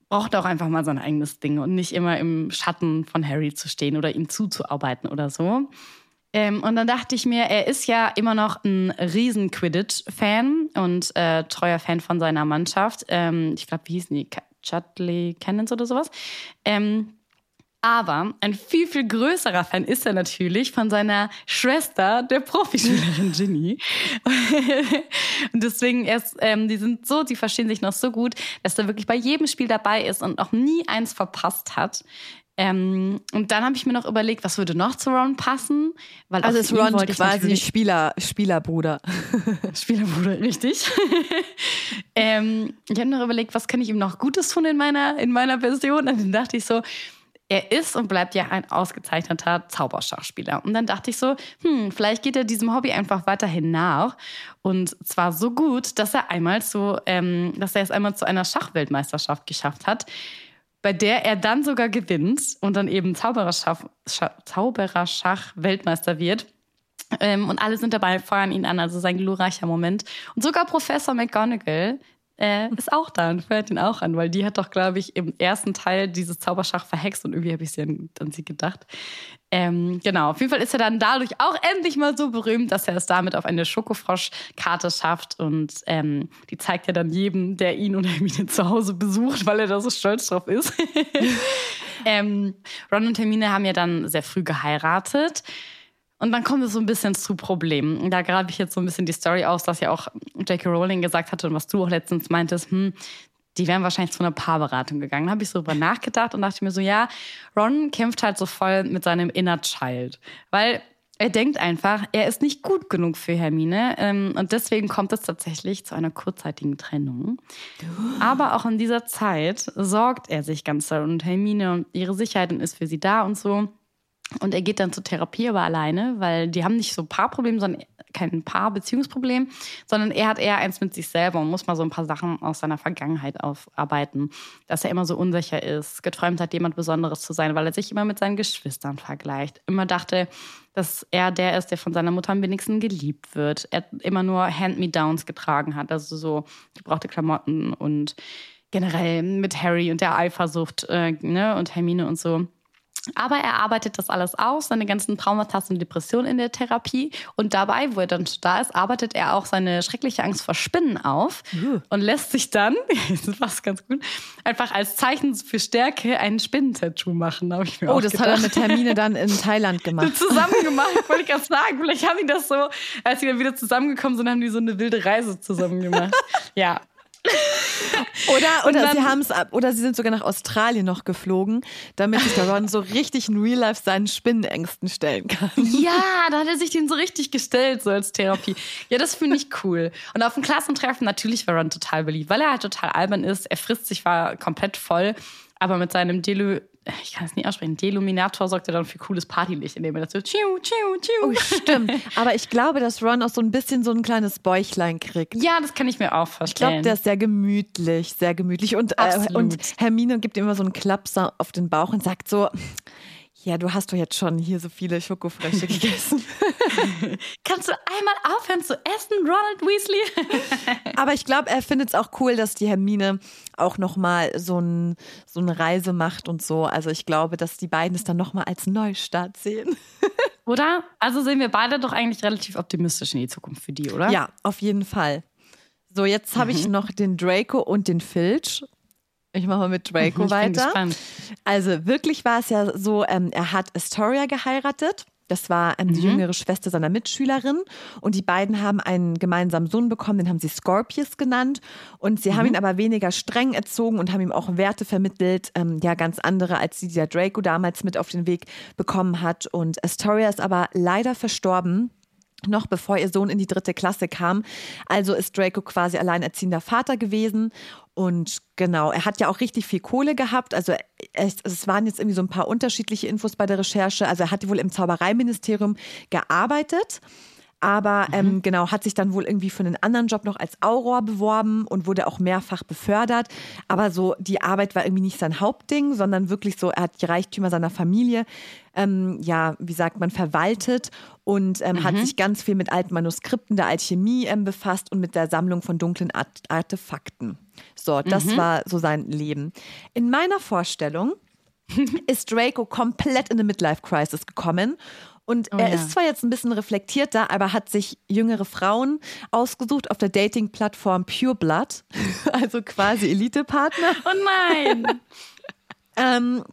braucht er auch einfach mal sein eigenes Ding und nicht immer im Schatten von Harry zu stehen oder ihm zuzuarbeiten oder so. Ähm, und dann dachte ich mir, er ist ja immer noch ein riesen Quidditch-Fan und äh, treuer Fan von seiner Mannschaft. Ähm, ich glaube, wie hießen die? Chudley Cannons oder sowas. Ähm, aber ein viel, viel größerer Fan ist er natürlich von seiner Schwester, der Profispielerin Ginny. und deswegen erst, ähm, die sind so, die verstehen sich noch so gut, dass er wirklich bei jedem Spiel dabei ist und auch nie eins verpasst hat. Ähm, und dann habe ich mir noch überlegt, was würde noch zu Ron passen? Weil Also ist Ron quasi Spieler, Spielerbruder. Spielerbruder, richtig. ähm, ich habe noch überlegt, was kann ich ihm noch Gutes tun in meiner, in meiner Version? Und dann dachte ich so, er ist und bleibt ja ein ausgezeichneter Zauberschachspieler. Und dann dachte ich so, hm, vielleicht geht er diesem Hobby einfach weiterhin nach. Und zwar so gut, dass er einmal so, ähm, dass er es einmal zu einer Schachweltmeisterschaft geschafft hat, bei der er dann sogar gewinnt und dann eben Zaubererschach, Scha- Zaubererschach-Weltmeister wird. Ähm, und alle sind dabei, feuern ihn an, also sein glorreicher Moment. Und sogar Professor McGonagall äh, ist auch da und feuert ihn auch an, weil die hat doch, glaube ich, im ersten Teil dieses Zauberschach verhext und irgendwie habe ich sie an, an sie gedacht. Ähm, genau, auf jeden Fall ist er dann dadurch auch endlich mal so berühmt, dass er es damit auf eine Schokofrosch-Karte schafft und ähm, die zeigt er dann jedem, der ihn und Hermine zu Hause besucht, weil er da so stolz drauf ist. ähm, Ron und Hermine haben ja dann sehr früh geheiratet. Und dann kommt es so ein bisschen zu Problemen. Da grabe ich jetzt so ein bisschen die Story aus, dass ja auch J.K. Rowling gesagt hatte und was du auch letztens meintest, hm, die wären wahrscheinlich zu einer Paarberatung gegangen. Da habe ich so drüber nachgedacht und dachte mir so, ja, Ron kämpft halt so voll mit seinem Inner Child. Weil er denkt einfach, er ist nicht gut genug für Hermine. Ähm, und deswegen kommt es tatsächlich zu einer kurzzeitigen Trennung. Aber auch in dieser Zeit sorgt er sich ganz doll um Hermine und ihre Sicherheit und ist für sie da und so. Und er geht dann zur Therapie, aber alleine, weil die haben nicht so Paarproblem, sondern kein Paar-Beziehungsproblem, sondern er hat eher eins mit sich selber und muss mal so ein paar Sachen aus seiner Vergangenheit aufarbeiten. Dass er immer so unsicher ist, geträumt hat, jemand Besonderes zu sein, weil er sich immer mit seinen Geschwistern vergleicht. Immer dachte, dass er der ist, der von seiner Mutter am wenigsten geliebt wird. Er immer nur Hand-Me-Downs getragen hat, also so gebrauchte Klamotten und generell mit Harry und der Eifersucht äh, ne, und Hermine und so. Aber er arbeitet das alles aus, seine ganzen Traumata und Depressionen in der Therapie. Und dabei, wo er dann da ist, arbeitet er auch seine schreckliche Angst vor Spinnen auf und lässt sich dann, das passt ganz gut, einfach als Zeichen für Stärke ein Spinnentattoo machen. Ich mir Oh, das gedacht. hat er mit Termine dann in Thailand gemacht. zusammen gemacht, wollte ich gerade sagen. Vielleicht haben die das so, als sie dann wieder zusammengekommen sind, haben die so eine wilde Reise zusammen gemacht. ja. oder oder dann, sie haben es oder sie sind sogar nach Australien noch geflogen, damit sich der Ron so richtig in Real Life seinen Spinnenängsten stellen kann. Ja, da hat er sich den so richtig gestellt, so als Therapie. Ja, das finde ich cool. Und auf dem Klassentreffen natürlich war Ron total beliebt, weil er halt total albern ist. Er frisst sich war komplett voll, aber mit seinem Delu ich kann es nicht aussprechen, Deluminator sorgt ja dann für cooles Partylicht, indem er das so tschiu, tschiu, tschiu. Oh, stimmt. Aber ich glaube, dass Ron auch so ein bisschen so ein kleines Bäuchlein kriegt. Ja, das kann ich mir auch vorstellen. Ich glaube, der ist sehr gemütlich, sehr gemütlich. Und, äh, und Hermine gibt ihm immer so einen Klapser auf den Bauch und sagt so, ja, du hast doch jetzt schon hier so viele Schokofrösche gegessen. Kannst du einmal aufhören zu essen, Ronald Weasley? Aber ich glaube, er findet es auch cool, dass die Hermine auch nochmal so, ein, so eine Reise macht und so. Also ich glaube, dass die beiden es dann nochmal als Neustart sehen. Oder? Also sehen wir beide doch eigentlich relativ optimistisch in die Zukunft für die, oder? Ja, auf jeden Fall. So, jetzt habe ich mhm. noch den Draco und den Filch. Ich mache mal mit Draco ich weiter. Also wirklich war es ja so, ähm, er hat Astoria geheiratet. Das war ähm, die mhm. jüngere Schwester seiner Mitschülerin. Und die beiden haben einen gemeinsamen Sohn bekommen, den haben sie Scorpius genannt. Und sie mhm. haben ihn aber weniger streng erzogen und haben ihm auch Werte vermittelt, ähm, ja, ganz andere, als die, die der Draco damals mit auf den Weg bekommen hat. Und Astoria ist aber leider verstorben noch bevor ihr Sohn in die dritte Klasse kam. Also ist Draco quasi alleinerziehender Vater gewesen. Und genau, er hat ja auch richtig viel Kohle gehabt. Also es, es, waren jetzt irgendwie so ein paar unterschiedliche Infos bei der Recherche. Also er hat wohl im Zaubereiministerium gearbeitet aber mhm. ähm, genau, hat sich dann wohl irgendwie für einen anderen Job noch als Auror beworben und wurde auch mehrfach befördert. Aber so die Arbeit war irgendwie nicht sein Hauptding, sondern wirklich so, er hat die Reichtümer seiner Familie, ähm, ja, wie sagt man, verwaltet und ähm, mhm. hat sich ganz viel mit alten Manuskripten der Alchemie ähm, befasst und mit der Sammlung von dunklen Art Artefakten. So, das mhm. war so sein Leben. In meiner Vorstellung ist Draco komplett in eine Midlife-Crisis gekommen und oh, er ja. ist zwar jetzt ein bisschen reflektierter, aber hat sich jüngere Frauen ausgesucht auf der Dating-Plattform Pure Blood, also quasi Elite-Partner. Oh nein! ähm,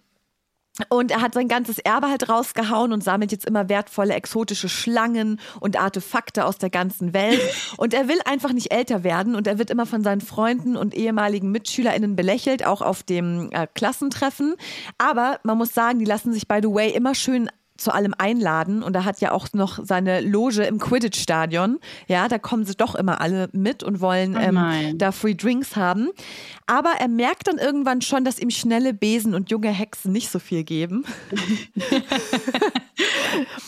und er hat sein ganzes Erbe halt rausgehauen und sammelt jetzt immer wertvolle exotische Schlangen und Artefakte aus der ganzen Welt. Und er will einfach nicht älter werden und er wird immer von seinen Freunden und ehemaligen MitschülerInnen belächelt, auch auf dem äh, Klassentreffen. Aber man muss sagen, die lassen sich by the way immer schön zu allem einladen und er hat ja auch noch seine Loge im Quidditch-Stadion. Ja, da kommen sie doch immer alle mit und wollen oh ähm, da Free Drinks haben. Aber er merkt dann irgendwann schon, dass ihm schnelle Besen und junge Hexen nicht so viel geben.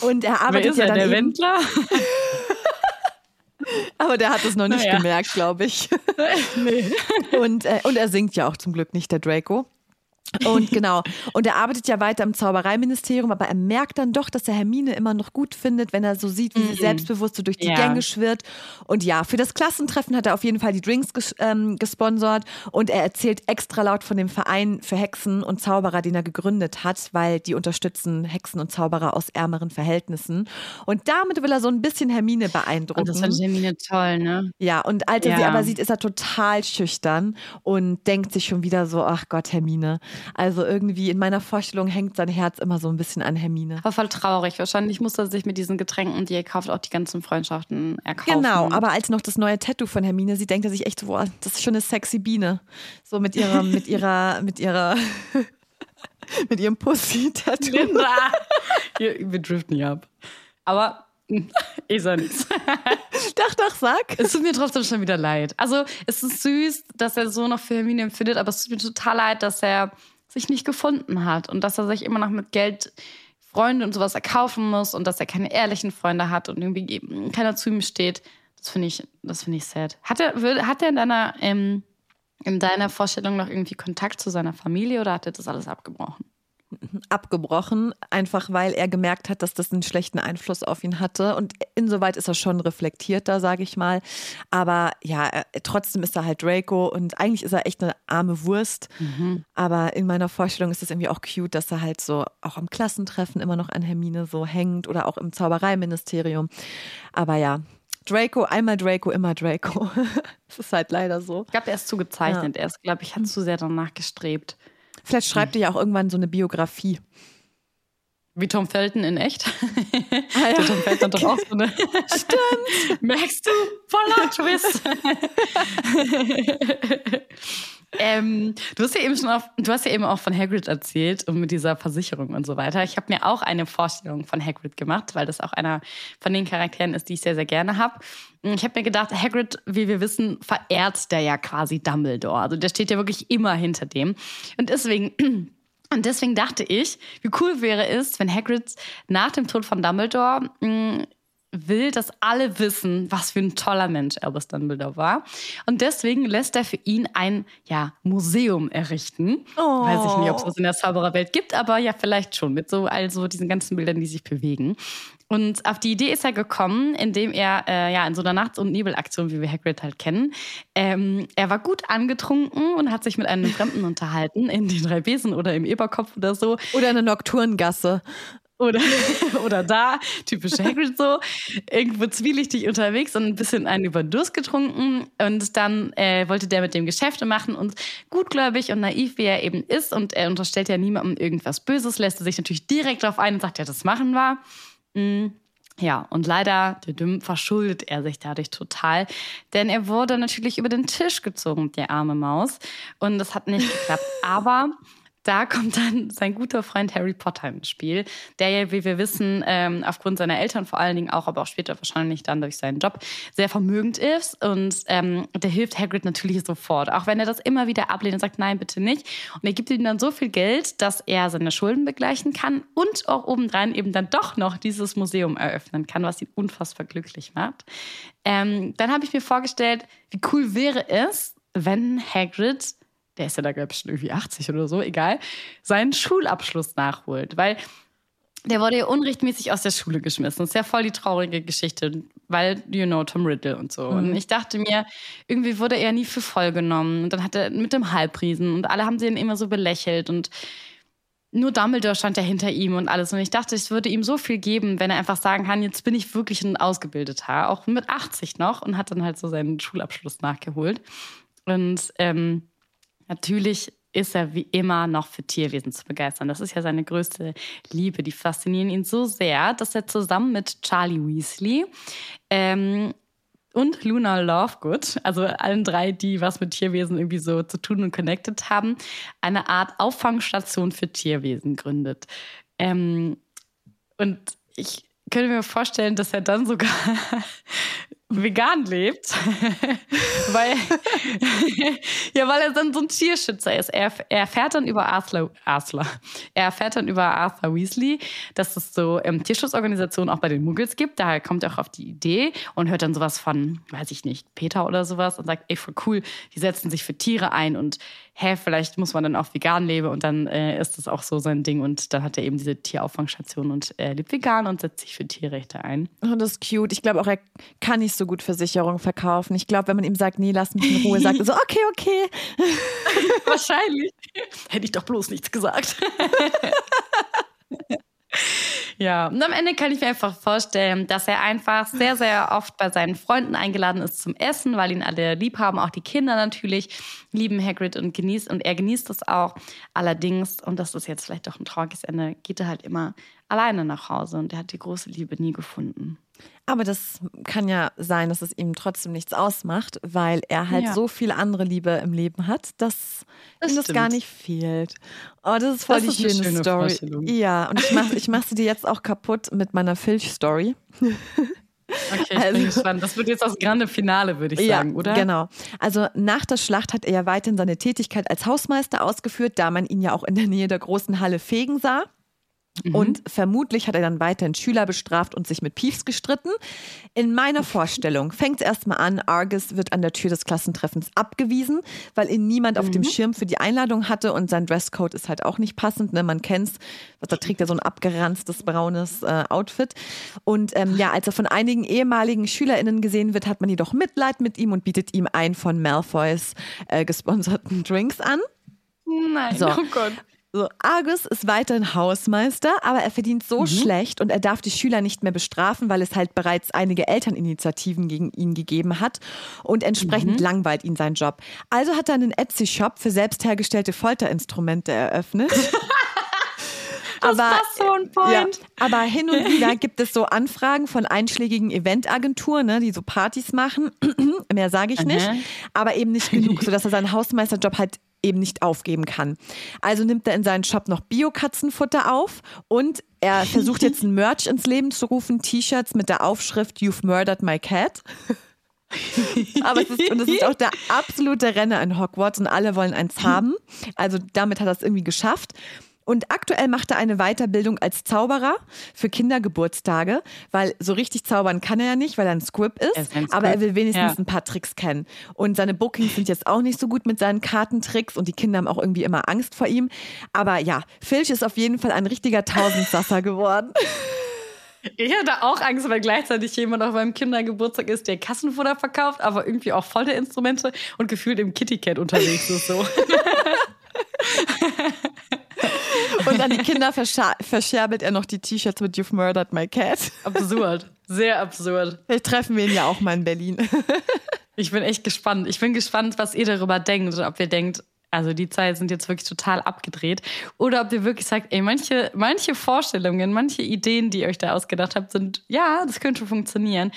und er arbeitet ja dann der eben, Wendler? Aber der hat es noch nicht naja. gemerkt, glaube ich. nee. und, äh, und er singt ja auch zum Glück nicht, der Draco. Und genau. Und er arbeitet ja weiter im Zaubereiministerium, aber er merkt dann doch, dass er Hermine immer noch gut findet, wenn er so sieht, wie sie mhm. selbstbewusst so durch die ja. Gänge schwirrt. Und ja, für das Klassentreffen hat er auf jeden Fall die Drinks ges ähm, gesponsert und er erzählt extra laut von dem Verein für Hexen und Zauberer, den er gegründet hat, weil die unterstützen Hexen und Zauberer aus ärmeren Verhältnissen. Und damit will er so ein bisschen Hermine beeindrucken. Und das fand Hermine toll, ne? Ja, und als er ja. sie aber sieht, ist er total schüchtern und denkt sich schon wieder so, ach Gott, Hermine. Also irgendwie in meiner Vorstellung hängt sein Herz immer so ein bisschen an Hermine. War voll traurig. Wahrscheinlich muss er sich mit diesen Getränken, die er kauft, auch die ganzen Freundschaften erkaufen. Genau, aber als noch das neue Tattoo von Hermine sieht, denkt er sich echt, boah, das ist schon eine sexy Biene. So mit ihrer, mit ihrer, mit ihrer mit ihrem Pussy-Tattoo. Linda! Wir driften hier ab. Aber ist er nichts. Doch, doch, sag. Es tut mir trotzdem schon wieder leid. Also, es ist süß, dass er so noch für Hermine empfindet, aber es tut mir total leid, dass er sich nicht gefunden hat und dass er sich immer noch mit Geld Freunde und sowas erkaufen muss und dass er keine ehrlichen Freunde hat und irgendwie keiner zu ihm steht. Das finde ich, das finde ich sad. Hat er, hat er in deiner, ähm, in deiner Vorstellung noch irgendwie Kontakt zu seiner Familie oder hat er das alles abgebrochen? Abgebrochen, einfach weil er gemerkt hat, dass das einen schlechten Einfluss auf ihn hatte. Und insoweit ist er schon reflektierter, sage ich mal. Aber ja, er, trotzdem ist er halt Draco und eigentlich ist er echt eine arme Wurst. Mhm. Aber in meiner Vorstellung ist es irgendwie auch cute, dass er halt so auch am Klassentreffen immer noch an Hermine so hängt oder auch im Zaubereiministerium. Aber ja, Draco, einmal Draco, immer Draco. das ist halt leider so. Ich glaube, er ist zu gezeichnet. Ja. Er ist, glaube ich, hat zu sehr danach gestrebt. Vielleicht schreibt ihr ja auch irgendwann so eine Biografie. Wie Tom Felton in echt. Ah, ja. Der Tom Felton hat doch auch so eine. Stimmt. Merkst du? Voller Twist. Ähm, du hast ja eben schon auf, du hast ja eben auch von Hagrid erzählt und mit dieser Versicherung und so weiter. Ich habe mir auch eine Vorstellung von Hagrid gemacht, weil das auch einer von den Charakteren ist, die ich sehr, sehr gerne habe. Ich habe mir gedacht, Hagrid, wie wir wissen, verehrt der ja quasi Dumbledore. Also der steht ja wirklich immer hinter dem. Und deswegen und deswegen dachte ich, wie cool wäre es, wenn Hagrid nach dem Tod von Dumbledore mh, mm, will, dass alle wissen, was für ein toller Mensch Albus Dumbledore war. Und deswegen lässt er für ihn ein ja, Museum errichten. Oh. Weiß ich nicht, ob es das in der Zaubererwelt gibt, aber ja, vielleicht schon mit so also diesen ganzen Bildern, die sich bewegen. Und auf die Idee ist er gekommen, indem er äh, ja in so einer Nachts- und Nebelaktion, wie wir Hagrid halt kennen, ähm, er war gut angetrunken und hat sich mit einem Fremden unterhalten in den drei Besen oder im Eberkopf oder so. Oder eine Nocturngasse. Oder, oder da, typisch Hagrid so, irgendwo zwielichtig unterwegs und ein bisschen einen über Durst getrunken. Und dann äh, wollte der mit dem Geschäfte machen und gutgläubig und naiv, wie er eben ist, und er unterstellt ja niemandem irgendwas Böses, lässt er sich natürlich direkt darauf ein und sagt, ja, das machen wir. Mhm. Ja, und leider verschuldet er sich dadurch total, denn er wurde natürlich über den Tisch gezogen, der arme Maus. Und das hat nicht geklappt. Aber da kommt dann sein guter Freund Harry Potter ins Spiel, der ja, wie wir wissen, ähm, aufgrund seiner Eltern vor allen Dingen auch, aber auch später wahrscheinlich dann durch seinen Job, sehr vermögend ist. Und ähm, der hilft Hagrid natürlich sofort, auch wenn er das immer wieder ablehnt und sagt, nein, bitte nicht. Und er gibt ihm dann so viel Geld, dass er seine Schulden begleichen kann und auch obendrein eben dann doch noch dieses Museum eröffnen kann, was ihn unfassbar glücklich macht. Ähm, dann habe ich mir vorgestellt, wie cool wäre es, wenn Hagrid der ist ja da, glaube ich, schon irgendwie 80 oder so, egal, seinen Schulabschluss nachholt. Weil der wurde ja unrechtmäßig aus der Schule geschmissen. Das ist ja voll die traurige Geschichte, weil, you know, Tom Riddle und so. Mhm. Und ich dachte mir, irgendwie wurde er nie für voll genommen. Und dann hat er mit dem Halbriesen und alle haben sie ihn immer so belächelt und nur Dumbledore stand ja hinter ihm und alles. Und ich dachte, es würde ihm so viel geben, wenn er einfach sagen kann, jetzt bin ich wirklich ein Ausgebildeter, auch mit 80 noch und hat dann halt so seinen Schulabschluss nachgeholt. Und ähm, Natürlich ist er wie immer noch für Tierwesen zu begeistern. Das ist ja seine größte Liebe. Die faszinieren ihn so sehr, dass er zusammen mit Charlie Weasley ähm, und Luna Lovegood, also allen drei, die was mit Tierwesen irgendwie so zu tun und connected haben, eine Art Auffangstation für Tierwesen gründet. Ähm, und ich könnte mir vorstellen, dass er dann sogar vegan lebt, weil, ja, weil er dann so ein Tierschützer ist. Er, er erfährt dann über Arthur, Arthur, er erfährt dann über Arthur Weasley, dass es so ähm, Tierschutzorganisationen auch bei den Muggels gibt. Daher kommt er auch auf die Idee und hört dann sowas von, weiß ich nicht, Peter oder sowas und sagt, ey, voll cool, die setzen sich für Tiere ein und hä, vielleicht muss man dann auch vegan leben und dann äh, ist das auch so sein Ding und dann hat er eben diese Tierauffangstation und er lebt vegan und setzt sich für Tierrechte ein. Oh, das ist cute. Ich glaube auch, er kann nicht so gut Versicherungen verkaufen. Ich glaube, wenn man ihm sagt, nee, lass mich in Ruhe, sagt er so, okay, okay. Wahrscheinlich. Hätte ich doch bloß nichts gesagt. Ja, und am Ende kann ich mir einfach vorstellen, dass er einfach sehr, sehr oft bei seinen Freunden eingeladen ist zum Essen, weil ihn alle lieb haben, auch die Kinder natürlich lieben Hagrid und genießt und er genießt es auch. Allerdings, und das ist jetzt vielleicht doch ein trauriges Ende, geht er halt immer alleine nach Hause und er hat die große Liebe nie gefunden. Aber das kann ja sein, dass es ihm trotzdem nichts ausmacht, weil er halt ja. so viel andere Liebe im Leben hat, dass das ihm das gar nicht fehlt. Oh, das ist voll das die ist schöne, schöne, Story. Ja, und ich mache ich mach sie dir jetzt auch kaputt mit meiner Filch-Story. Okay, ich also, bin gespannt. Das wird jetzt das grande Finale, würde ich ja, sagen, oder? Genau. Also nach der Schlacht hat er ja weiterhin seine Tätigkeit als Hausmeister ausgeführt, da man ihn ja auch in der Nähe der großen Halle fegen sah. Mhm. Und vermutlich hat er dann weiterhin Schüler bestraft und sich mit Piefs gestritten. In meiner Vorstellung fängt es erstmal an, Argus wird an der Tür des Klassentreffens abgewiesen, weil ihn niemand mhm. auf dem mhm. Schirm für die Einladung hatte und sein Dresscode ist halt auch nicht passend. Ne? Man kennt's, da trägt er so ein abgeranztes braunes äh, Outfit. Und ähm, ja, als er von einigen ehemaligen SchülerInnen gesehen wird, hat man jedoch Mitleid mit ihm und bietet ihm einen von Malfoys äh, gesponserten Drinks an. Nein, so. oh Gott. So, Argus ist weiterhin Hausmeister, aber er verdient so mhm. schlecht und er darf die Schüler nicht mehr bestrafen, weil es halt bereits einige Elterninitiativen gegen ihn gegeben hat und entsprechend mhm. langweilt ihn sein Job. Also hat er einen Etsy-Shop für selbst hergestellte Folterinstrumente eröffnet. Das aber, so ein Point. Ja, aber hin und wieder gibt es so Anfragen von einschlägigen Eventagenturen, ne, die so Partys machen. Mehr sage ich nicht. Aber eben nicht genug, sodass er seinen Hausmeisterjob halt eben nicht aufgeben kann. Also nimmt er in seinen Shop noch Bio-Katzenfutter auf und er versucht jetzt ein Merch ins Leben zu rufen, T-Shirts mit der Aufschrift You've murdered my cat. Aber es ist, und es ist auch der absolute Renner in Hogwarts und alle wollen eins haben. Also damit hat er es irgendwie geschafft. Und aktuell macht er eine Weiterbildung als Zauberer für Kindergeburtstage, weil so richtig zaubern kann er ja nicht, weil er ein Squib ist. ist ein aber er will wenigstens ja. ein paar Tricks kennen. Und seine Bookings sind jetzt auch nicht so gut mit seinen Kartentricks und die Kinder haben auch irgendwie immer Angst vor ihm. Aber ja, Filch ist auf jeden Fall ein richtiger Tausendsasser geworden. Ich hatte auch Angst, weil gleichzeitig jemand auf meinem Kindergeburtstag ist, der Kassenfutter verkauft, aber irgendwie auch voll der Instrumente und gefühlt im Kitty Cat unterwegs ist so. Und an die Kinder verscherbelt er noch die T-Shirts mit You've Murdered My Cat. Absurd. Sehr absurd. Vielleicht treffen wir ihn ja auch mal in Berlin. Ich bin echt gespannt. Ich bin gespannt, was ihr darüber denkt. Ob ihr denkt, also die Zeit sind jetzt wirklich total abgedreht. Oder ob ihr wirklich sagt, ey, manche, manche Vorstellungen, manche Ideen, die ihr euch da ausgedacht habt, sind, ja, das könnte funktionieren.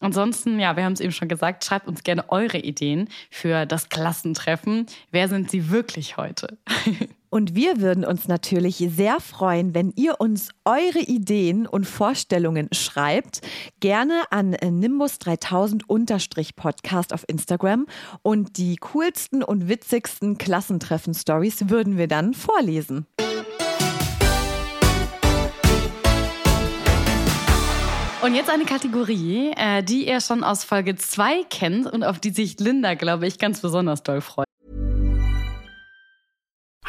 Ansonsten, ja, wir haben es eben schon gesagt, schreibt uns gerne eure Ideen für das Klassentreffen. Wer sind sie wirklich heute? Und wir würden uns natürlich sehr freuen, wenn ihr uns eure Ideen und Vorstellungen schreibt. Gerne an Nimbus 3000 Podcast auf Instagram. Und die coolsten und witzigsten Klassentreffen-Stories würden wir dann vorlesen. Und jetzt eine Kategorie, äh, die ihr schon aus Folge 2 kennt und auf die sich Linda, glaube ich, ganz besonders doll freut.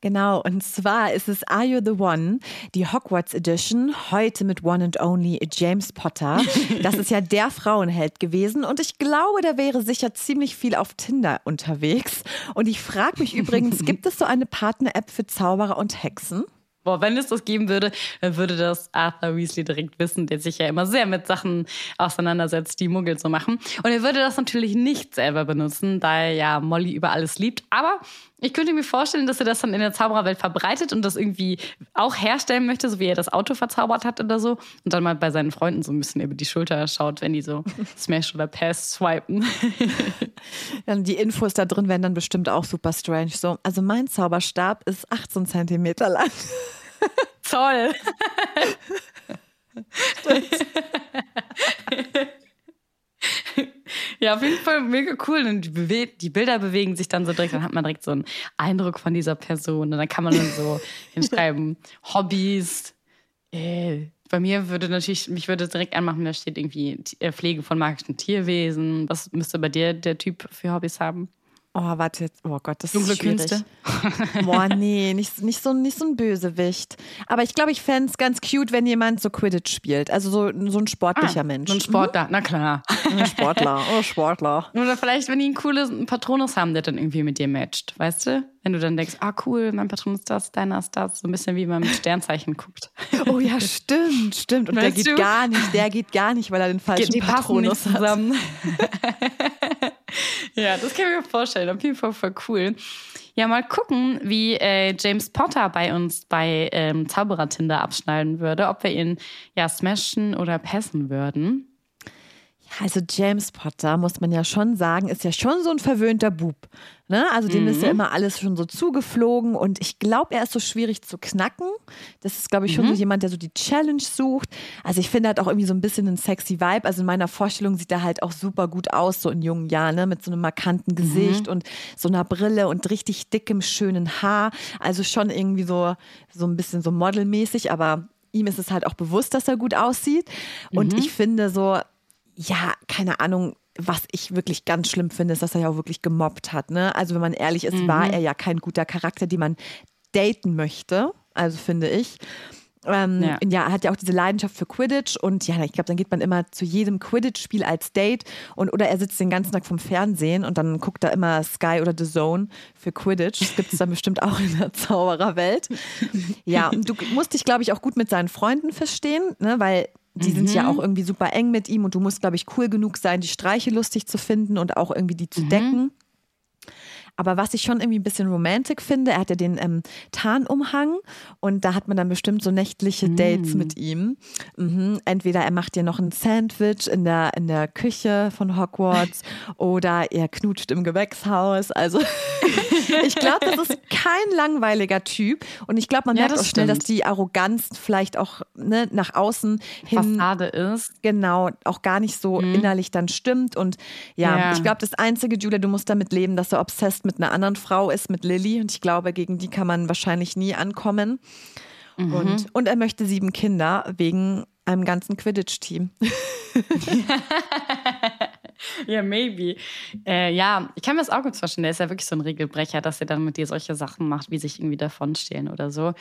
Genau, und zwar ist es Are You the One, die Hogwarts Edition, heute mit One and Only James Potter. Das ist ja der Frauenheld gewesen und ich glaube, der wäre sicher ziemlich viel auf Tinder unterwegs. Und ich frage mich übrigens, gibt es so eine Partner-App für Zauberer und Hexen? Boah, wenn es das geben würde, dann würde das Arthur Weasley direkt wissen, der sich ja immer sehr mit Sachen auseinandersetzt, die Muggel so machen. Und er würde das natürlich nicht selber benutzen, da er ja Molly über alles liebt. Aber ich könnte mir vorstellen, dass er das dann in der Zaubererwelt verbreitet und das irgendwie auch herstellen möchte, so wie er das Auto verzaubert hat oder so. Und dann mal bei seinen Freunden so ein bisschen über die Schulter schaut, wenn die so Smash oder Pass swipen. Ja, die Infos da drin werden dann bestimmt auch super strange. So, also mein Zauberstab ist 18 Zentimeter lang. Toll. Ja, auf jeden Fall mega cool. Und die, die, Bilder bewegen sich dann so direkt, dann hat man direkt so einen Eindruck von dieser Person. Und dann kann man dann so hinschreiben, Hobbys. Äh, bei mir würde natürlich, mich würde direkt anmachen, da steht irgendwie äh, Pflege von magischen Tierwesen. Was müsste bei dir der Typ für Hobbys haben? Oh, warte jetzt. Oh Gott, das Dunkle ist schwierig. Künste? Boah, nee, nicht, nicht, so, nicht so ein Bösewicht. Aber ich glaube, ich fände es ganz cute, wenn jemand so Quidditch spielt. Also so, so ein sportlicher ah, Mensch. So ein Sportler, mhm. na klar. Ein Sportler, oh Sportler. Oder vielleicht, wenn die einen coolen Patronus haben, der dann irgendwie mit dir matcht, weißt du? Wenn du dann denkst, ah cool, mein Patron ist das, deiner ist das. So ein bisschen wie man mit Sternzeichen guckt. Oh ja, stimmt, stimmt. Und weißt der geht du? gar nicht, der geht gar nicht, weil er den falschen die Patronus hat. zusammen. Ja, das kann ich mir vorstellen. Auf jeden Fall voll cool. Ja, mal gucken, wie äh, James Potter bei uns bei ähm, Zauberer-Tinder abschneiden würde, ob wir ihn ja smashen oder passen würden. Also James Potter, muss man ja schon sagen, ist ja schon so ein verwöhnter Bub. Ne? Also dem mhm. ist ja mhm. immer alles schon so zugeflogen und ich glaube, er ist so schwierig zu knacken. Das ist, glaube ich, schon mhm. so jemand, der so die Challenge sucht. Also ich finde, er hat auch irgendwie so ein bisschen einen sexy Vibe. Also in meiner Vorstellung sieht er halt auch super gut aus, so in jungen Jahren, ne? mit so einem markanten Gesicht mhm. und so einer Brille und richtig dickem, schönen Haar. Also schon irgendwie so, so ein bisschen so modelmäßig, aber ihm ist es halt auch bewusst, dass er gut aussieht. Und mhm. ich finde so, ja, keine Ahnung, was ich wirklich ganz schlimm finde, ist, dass er ja auch wirklich gemobbt hat. Ne? Also wenn man ehrlich ist, mhm. war er ja kein guter Charakter, den man daten möchte. Also finde ich. Ähm, ja. ja, hat ja auch diese Leidenschaft für Quidditch und ja, ich glaube, dann geht man immer zu jedem Quidditch-Spiel als Date und oder er sitzt den ganzen Tag vom Fernsehen und dann guckt da immer Sky oder The Zone für Quidditch. Das gibt es dann bestimmt auch in der Zaubererwelt. Ja, und du musst dich, glaube ich, auch gut mit seinen Freunden verstehen, ne, weil die mhm. sind ja mhm. auch irgendwie super eng mit ihm und du musst, glaube ich, cool genug sein, die Streiche lustig zu finden und auch irgendwie die zu mhm. decken. Aber was ich schon irgendwie ein bisschen romantic finde, er hat ja den ähm, Tarnumhang und da hat man dann bestimmt so nächtliche Dates mm. mit ihm. Mhm. Entweder er macht dir noch ein Sandwich in der, in der Küche von Hogwarts oder er knutscht im Gewächshaus. Also ich glaube, das ist kein langweiliger Typ und ich glaube, man ja, merkt auch schnell, dass die Arroganz vielleicht auch ne, nach außen hin Fassade ist. Genau, auch gar nicht so mhm. innerlich dann stimmt und ja, ja. ich glaube, das einzige, Julia, du musst damit leben, dass er obsessed mit einer anderen Frau ist, mit Lilly. Und ich glaube, gegen die kann man wahrscheinlich nie ankommen. Mhm. Und, und er möchte sieben Kinder wegen einem ganzen Quidditch-Team. ja, maybe. Äh, ja, ich kann mir das auch gut vorstellen. Der ist ja wirklich so ein Regelbrecher, dass er dann mit dir solche Sachen macht, wie sich irgendwie davonstehlen oder so.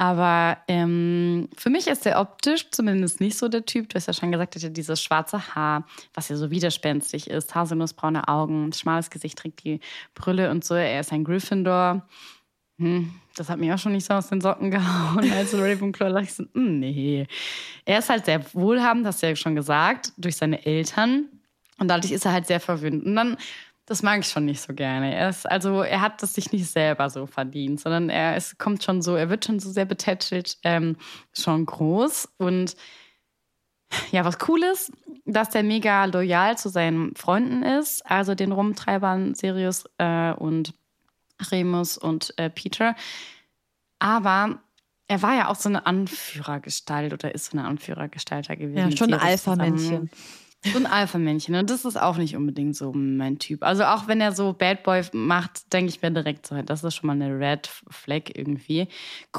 Aber ähm, für mich ist der optisch zumindest nicht so der Typ. Du hast ja schon gesagt, er hat dieses schwarze Haar, was ja so widerspenstig ist. Haselnussbraune Augen, schmales Gesicht, trägt die Brille und so. Er ist ein Gryffindor. Hm, das hat mich auch schon nicht so aus den Socken gehauen. Als Ravenclaw dachte ich so, hm, nee. Er ist halt sehr wohlhabend, hast du ja schon gesagt, durch seine Eltern. Und dadurch ist er halt sehr verwöhnt. Und dann das mag ich schon nicht so gerne. Er ist, also er hat das sich nicht selber so verdient, sondern er ist, kommt schon so, er wird schon so sehr betätschelt, ähm, schon groß. Und ja, was cool ist, dass der mega loyal zu seinen Freunden ist, also den Rumtreibern Sirius äh, und Remus und äh, Peter. Aber er war ja auch so eine Anführergestalt oder ist so eine Anführergestalter gewesen. Ja, schon ein Alpha-Männchen. So ein Alpha-Männchen. Und das ist auch nicht unbedingt so mein Typ. Also auch wenn er so Bad Boy macht, denke ich mir direkt so, das ist schon mal eine Red Flag irgendwie.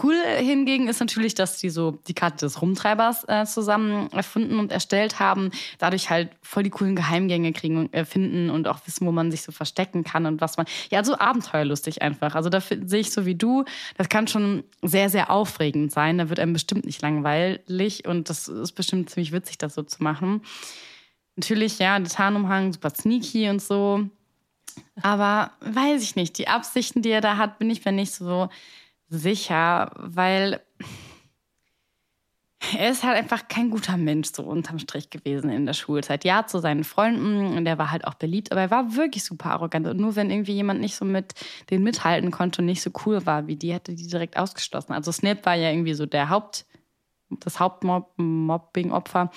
Cool hingegen ist natürlich, dass die so die Karte des Rumtreibers äh, zusammen erfunden und erstellt haben. Dadurch halt voll die coolen Geheimgänge kriegen, äh, finden und auch wissen, wo man sich so verstecken kann und was man. Ja, so abenteuerlustig einfach. Also da sehe ich so wie du, das kann schon sehr, sehr aufregend sein. Da wird einem bestimmt nicht langweilig und das ist bestimmt ziemlich witzig, das so zu machen. Natürlich, ja, der Tarnumhang, super sneaky und so. Aber weiß ich nicht, die Absichten, die er da hat, bin ich mir nicht so sicher, weil er ist halt einfach kein guter Mensch so unterm Strich gewesen in der Schulzeit. Ja, zu seinen Freunden und er war halt auch beliebt, aber er war wirklich super arrogant. Und nur wenn irgendwie jemand nicht so mit denen mithalten konnte und nicht so cool war wie die, hätte die direkt ausgeschlossen. Also Snape war ja irgendwie so der Haupt, das Hauptmobbing-Opfer.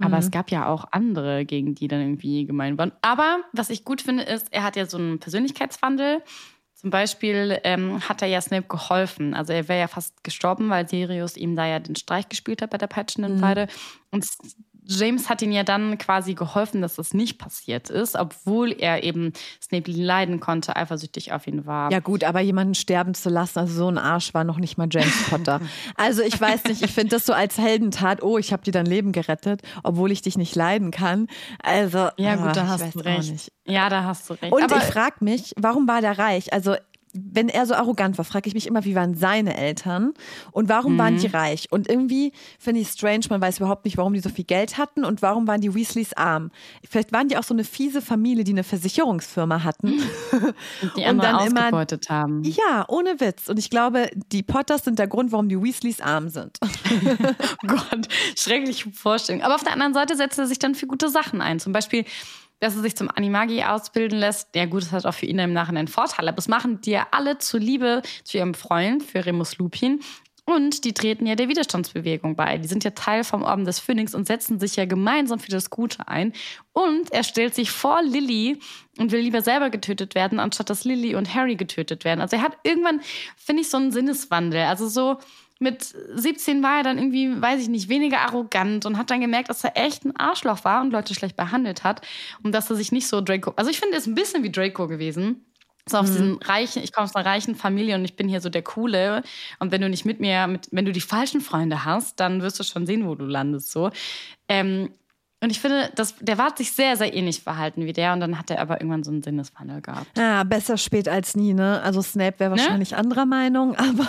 Aber mhm. es gab ja auch andere, gegen die dann irgendwie gemein waren. Aber was ich gut finde, ist, er hat ja so einen Persönlichkeitswandel. Zum Beispiel ähm, hat er ja Snape geholfen. Also er wäre ja fast gestorben, weil Sirius ihm da ja den Streich gespielt hat bei der peitschenden Weide. Mhm. Und James hat ihn ja dann quasi geholfen, dass das nicht passiert ist, obwohl er eben Snape leiden konnte, eifersüchtig auf ihn war. Ja gut, aber jemanden sterben zu lassen, also so ein Arsch war noch nicht mal James Potter. also ich weiß nicht, ich finde das so als Heldentat, oh, ich habe dir dein Leben gerettet, obwohl ich dich nicht leiden kann. Also ja gut, da hast du recht. Ja, da hast du recht. Und aber ich frage mich, warum war der reich? Also wenn er so arrogant war, frage ich mich immer, wie waren seine Eltern und warum mhm. waren die reich? Und irgendwie finde ich strange, man weiß überhaupt nicht, warum die so viel Geld hatten und warum waren die Weasleys arm. Vielleicht waren die auch so eine fiese Familie, die eine Versicherungsfirma hatten. Und die und dann ausgebeutet immer, haben. Ja, ohne Witz. Und ich glaube, die Potters sind der Grund, warum die Weasleys arm sind. oh Gott, schreckliche Vorstellung. Aber auf der anderen Seite setzt er sich dann für gute Sachen ein. Zum Beispiel dass er sich zum Animagi ausbilden lässt. Ja gut, das hat auch für ihn im Nachhinein einen Vorteil. Aber das machen ja alle zur Liebe zu ihrem Freund, für Remus Lupin. Und die treten ja der Widerstandsbewegung bei. Die sind ja Teil vom Orden des Phönix und setzen sich ja gemeinsam für das Gute ein. Und er stellt sich vor Lilly und will lieber selber getötet werden, anstatt dass Lilly und Harry getötet werden. Also er hat irgendwann, finde ich, so einen Sinneswandel. Also so, mit 17 war er dann irgendwie, weiß ich nicht, weniger arrogant und hat dann gemerkt, dass er echt ein Arschloch war und Leute schlecht behandelt hat und dass er sich nicht so Draco. Also ich finde, er ist ein bisschen wie Draco gewesen. So aus mhm. diesem reichen, ich komme aus einer reichen Familie und ich bin hier so der Coole. Und wenn du nicht mit mir, mit, wenn du die falschen Freunde hast, dann wirst du schon sehen, wo du landest. So. Ähm, Und ich finde, das, der war sich sehr, sehr ähnlich verhalten wie der und dann hat er aber irgendwann so einen Sinneswandel gehabt. Ja, besser spät als nie, ne? Also Snape wäre ne? wahrscheinlich ne? anderer Meinung, aber.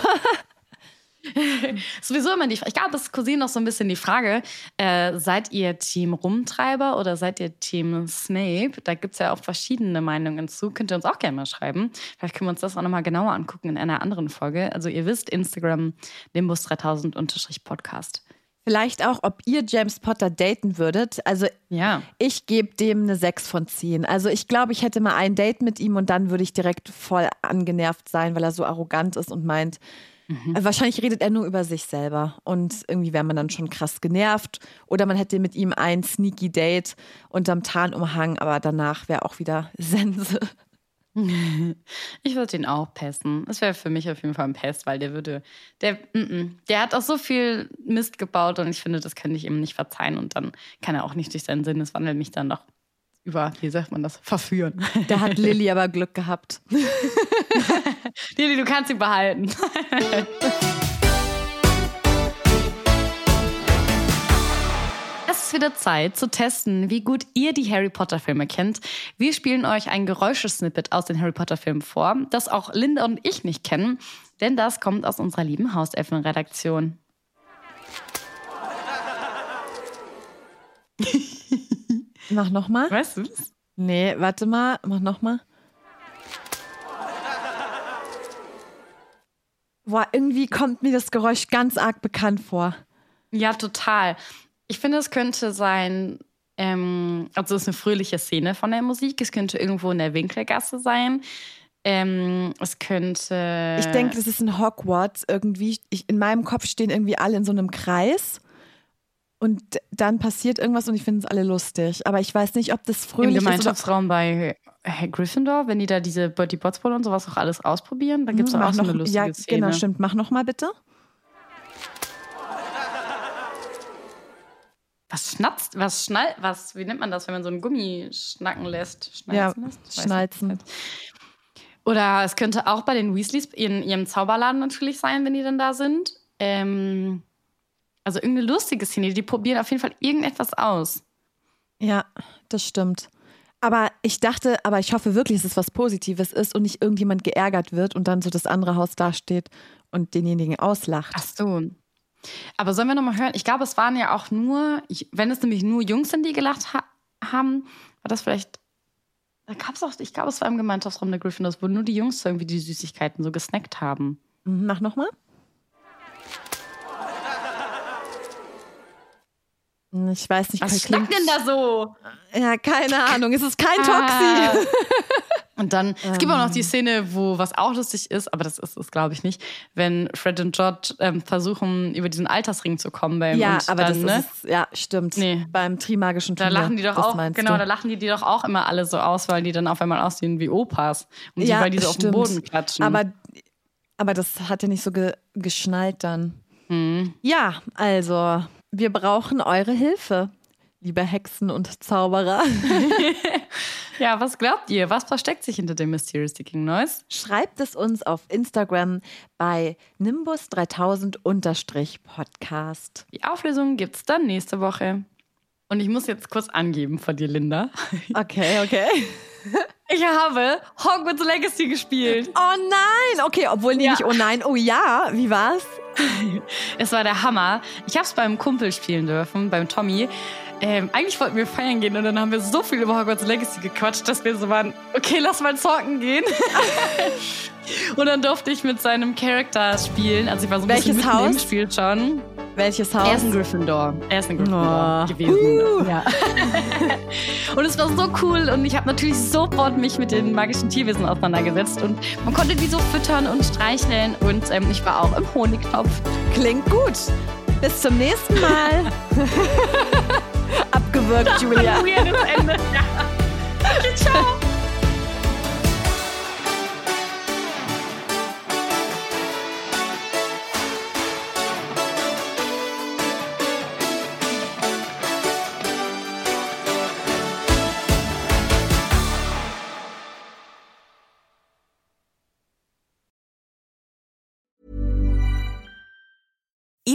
Sowieso immer die Frage. Ich glaube, das kursiert noch so ein bisschen die Frage: äh, Seid ihr Team Rumtreiber oder seid ihr Team Snape? Da gibt es ja auch verschiedene Meinungen zu. Könnt ihr uns auch gerne mal schreiben. Vielleicht können wir uns das auch nochmal genauer angucken in einer anderen Folge. Also, ihr wisst, Instagram Nimbus3000-Podcast. Vielleicht auch, ob ihr James Potter daten würdet. Also ja. ich gebe dem eine 6 von 10. Also ich glaube, ich hätte mal ein Date mit ihm und dann würde ich direkt voll angenervt sein, weil er so arrogant ist und meint, mhm. Äh, wahrscheinlich redet er nur über sich selber. Und irgendwie wäre man dann schon krass genervt. Oder man hätte mit ihm ein sneaky Date unterm Tarnumhang, aber danach wäre auch wieder Sense. Ich würde ihn auch pesten. Das wäre für mich auf jeden Fall ein Pest, weil der würde, der, mm -mm, der hat auch so viel Mist gebaut und ich finde, das könnte ich ihm nicht verzeihen und dann kann er auch nicht durch seinen Sinneswandel mich dann noch über, wie sagt man das, verführen. Da hat Lilly aber Glück gehabt. Lilly, du kannst ihn behalten. ist wieder Zeit zu testen, wie gut ihr die Harry Potter-Filme kennt. Wir spielen euch ein Geräuschesnippet aus den Harry Potter-Filmen vor, das auch Linda und ich nicht kennen, denn das kommt aus unserer lieben Hauselfen-Redaktion. mach nochmal. Weißt du's? Nee, warte mal, mach nochmal. Boah, irgendwie kommt mir das Geräusch ganz arg bekannt vor. Ja, total. Ich finde, es könnte sein, ähm, also es ist eine fröhliche Szene von der Musik. Es könnte irgendwo in der Winkelgasse sein. Ähm, es könnte. Ich denke, das ist in Hogwarts irgendwie. Ich, in meinem Kopf stehen irgendwie alle in so einem Kreis. Und dann passiert irgendwas und ich finde es alle lustig. Aber ich weiß nicht, ob das fröhlich ist. Im Gemeinschaftsraum bei Gryffindor, wenn die da diese Bertie Botsball und sowas auch alles ausprobieren, da gibt es hm, auch so eine lustige ja, Szene. Genau, stimmt. Mach noch mal bitte. Was schnatzt, was schnallt, was, wie nennt man das, wenn man so einen Gummi schnacken lässt? Schnalzen ja, lässt? Schnalzen. Oder es könnte auch bei den Weasleys in ihrem Zauberladen natürlich sein, wenn die dann da sind. Ähm, also irgendeine lustige Szene. Die probieren auf jeden Fall irgendetwas aus. Ja, das stimmt. Aber ich dachte, aber ich hoffe wirklich, dass es was Positives ist und nicht irgendjemand geärgert wird und dann so das andere Haus dasteht und denjenigen auslacht. Ach so. Aber sollen wir nochmal hören? Ich glaube, es waren ja auch nur, wenn es nämlich nur Jungs sind, die gelacht ha haben, war das vielleicht. Da gab es auch, ich glaube, es war im Gemeinschaftsraum der Gryffindors, wo nur die Jungs irgendwie die Süßigkeiten so gesnackt haben. Mhm, mach nochmal. Ich weiß nicht, was schmeckt denn da so? Ja, keine Ahnung. Es ist kein ah. Toxi. Und dann, es gibt auch noch die ähm. Szene, wo was auch lustig ist, aber das ist es, glaube ich, nicht, wenn Fred und George ähm, versuchen, über diesen Altersring zu kommen bei Ja, aber dann, das ne? ist, ja, stimmt. Nee. Beim Trimagischen Turnier. Da lachen die doch auch, genau, du? da lachen die die doch auch immer alle so aus, weil die dann auf einmal aussehen wie Opas. Und ja, die, weil die so stimmt. auf den Boden klatschen. Aber, aber das hat ja nicht so ge geschnallt dann. Hm. Ja, also, wir brauchen eure Hilfe liebe Hexen und Zauberer. ja, was glaubt ihr? Was versteckt sich hinter dem Mysterious Sticking Noise? Schreibt es uns auf Instagram bei Nimbus3000-Podcast. Die Auflösung gibt es dann nächste Woche. Und ich muss jetzt kurz angeben von dir, Linda. Okay, okay. Ich habe Hogwarts Legacy gespielt. Oh nein! Okay, obwohl ja. nicht oh nein, oh ja. Wie war's? es war der Hammer. Ich habe es beim Kumpel spielen dürfen, beim Tommy. Ähm, eigentlich wollten wir feiern gehen und dann haben wir so viel über Hogwarts Legacy gequatscht, dass wir so waren, okay, lass mal zocken gehen. und dann durfte ich mit seinem Charakter spielen. Also ich war so ein Welches bisschen Haus? im Spiel schon. Welches Haus? Er ist ein Gryffindor. Er ist ein Gryffindor oh. gewesen. Uh. Ja. und es war so cool und ich habe natürlich sofort mich mit den magischen Tierwesen auseinandergesetzt und man konnte die so füttern und streicheln und ähm, ich war auch im Honigtopf. Klingt gut. Bis zum nächsten Mal. Abgewürgt, Julia. Weirdes Ende. Ja. Okay, ciao.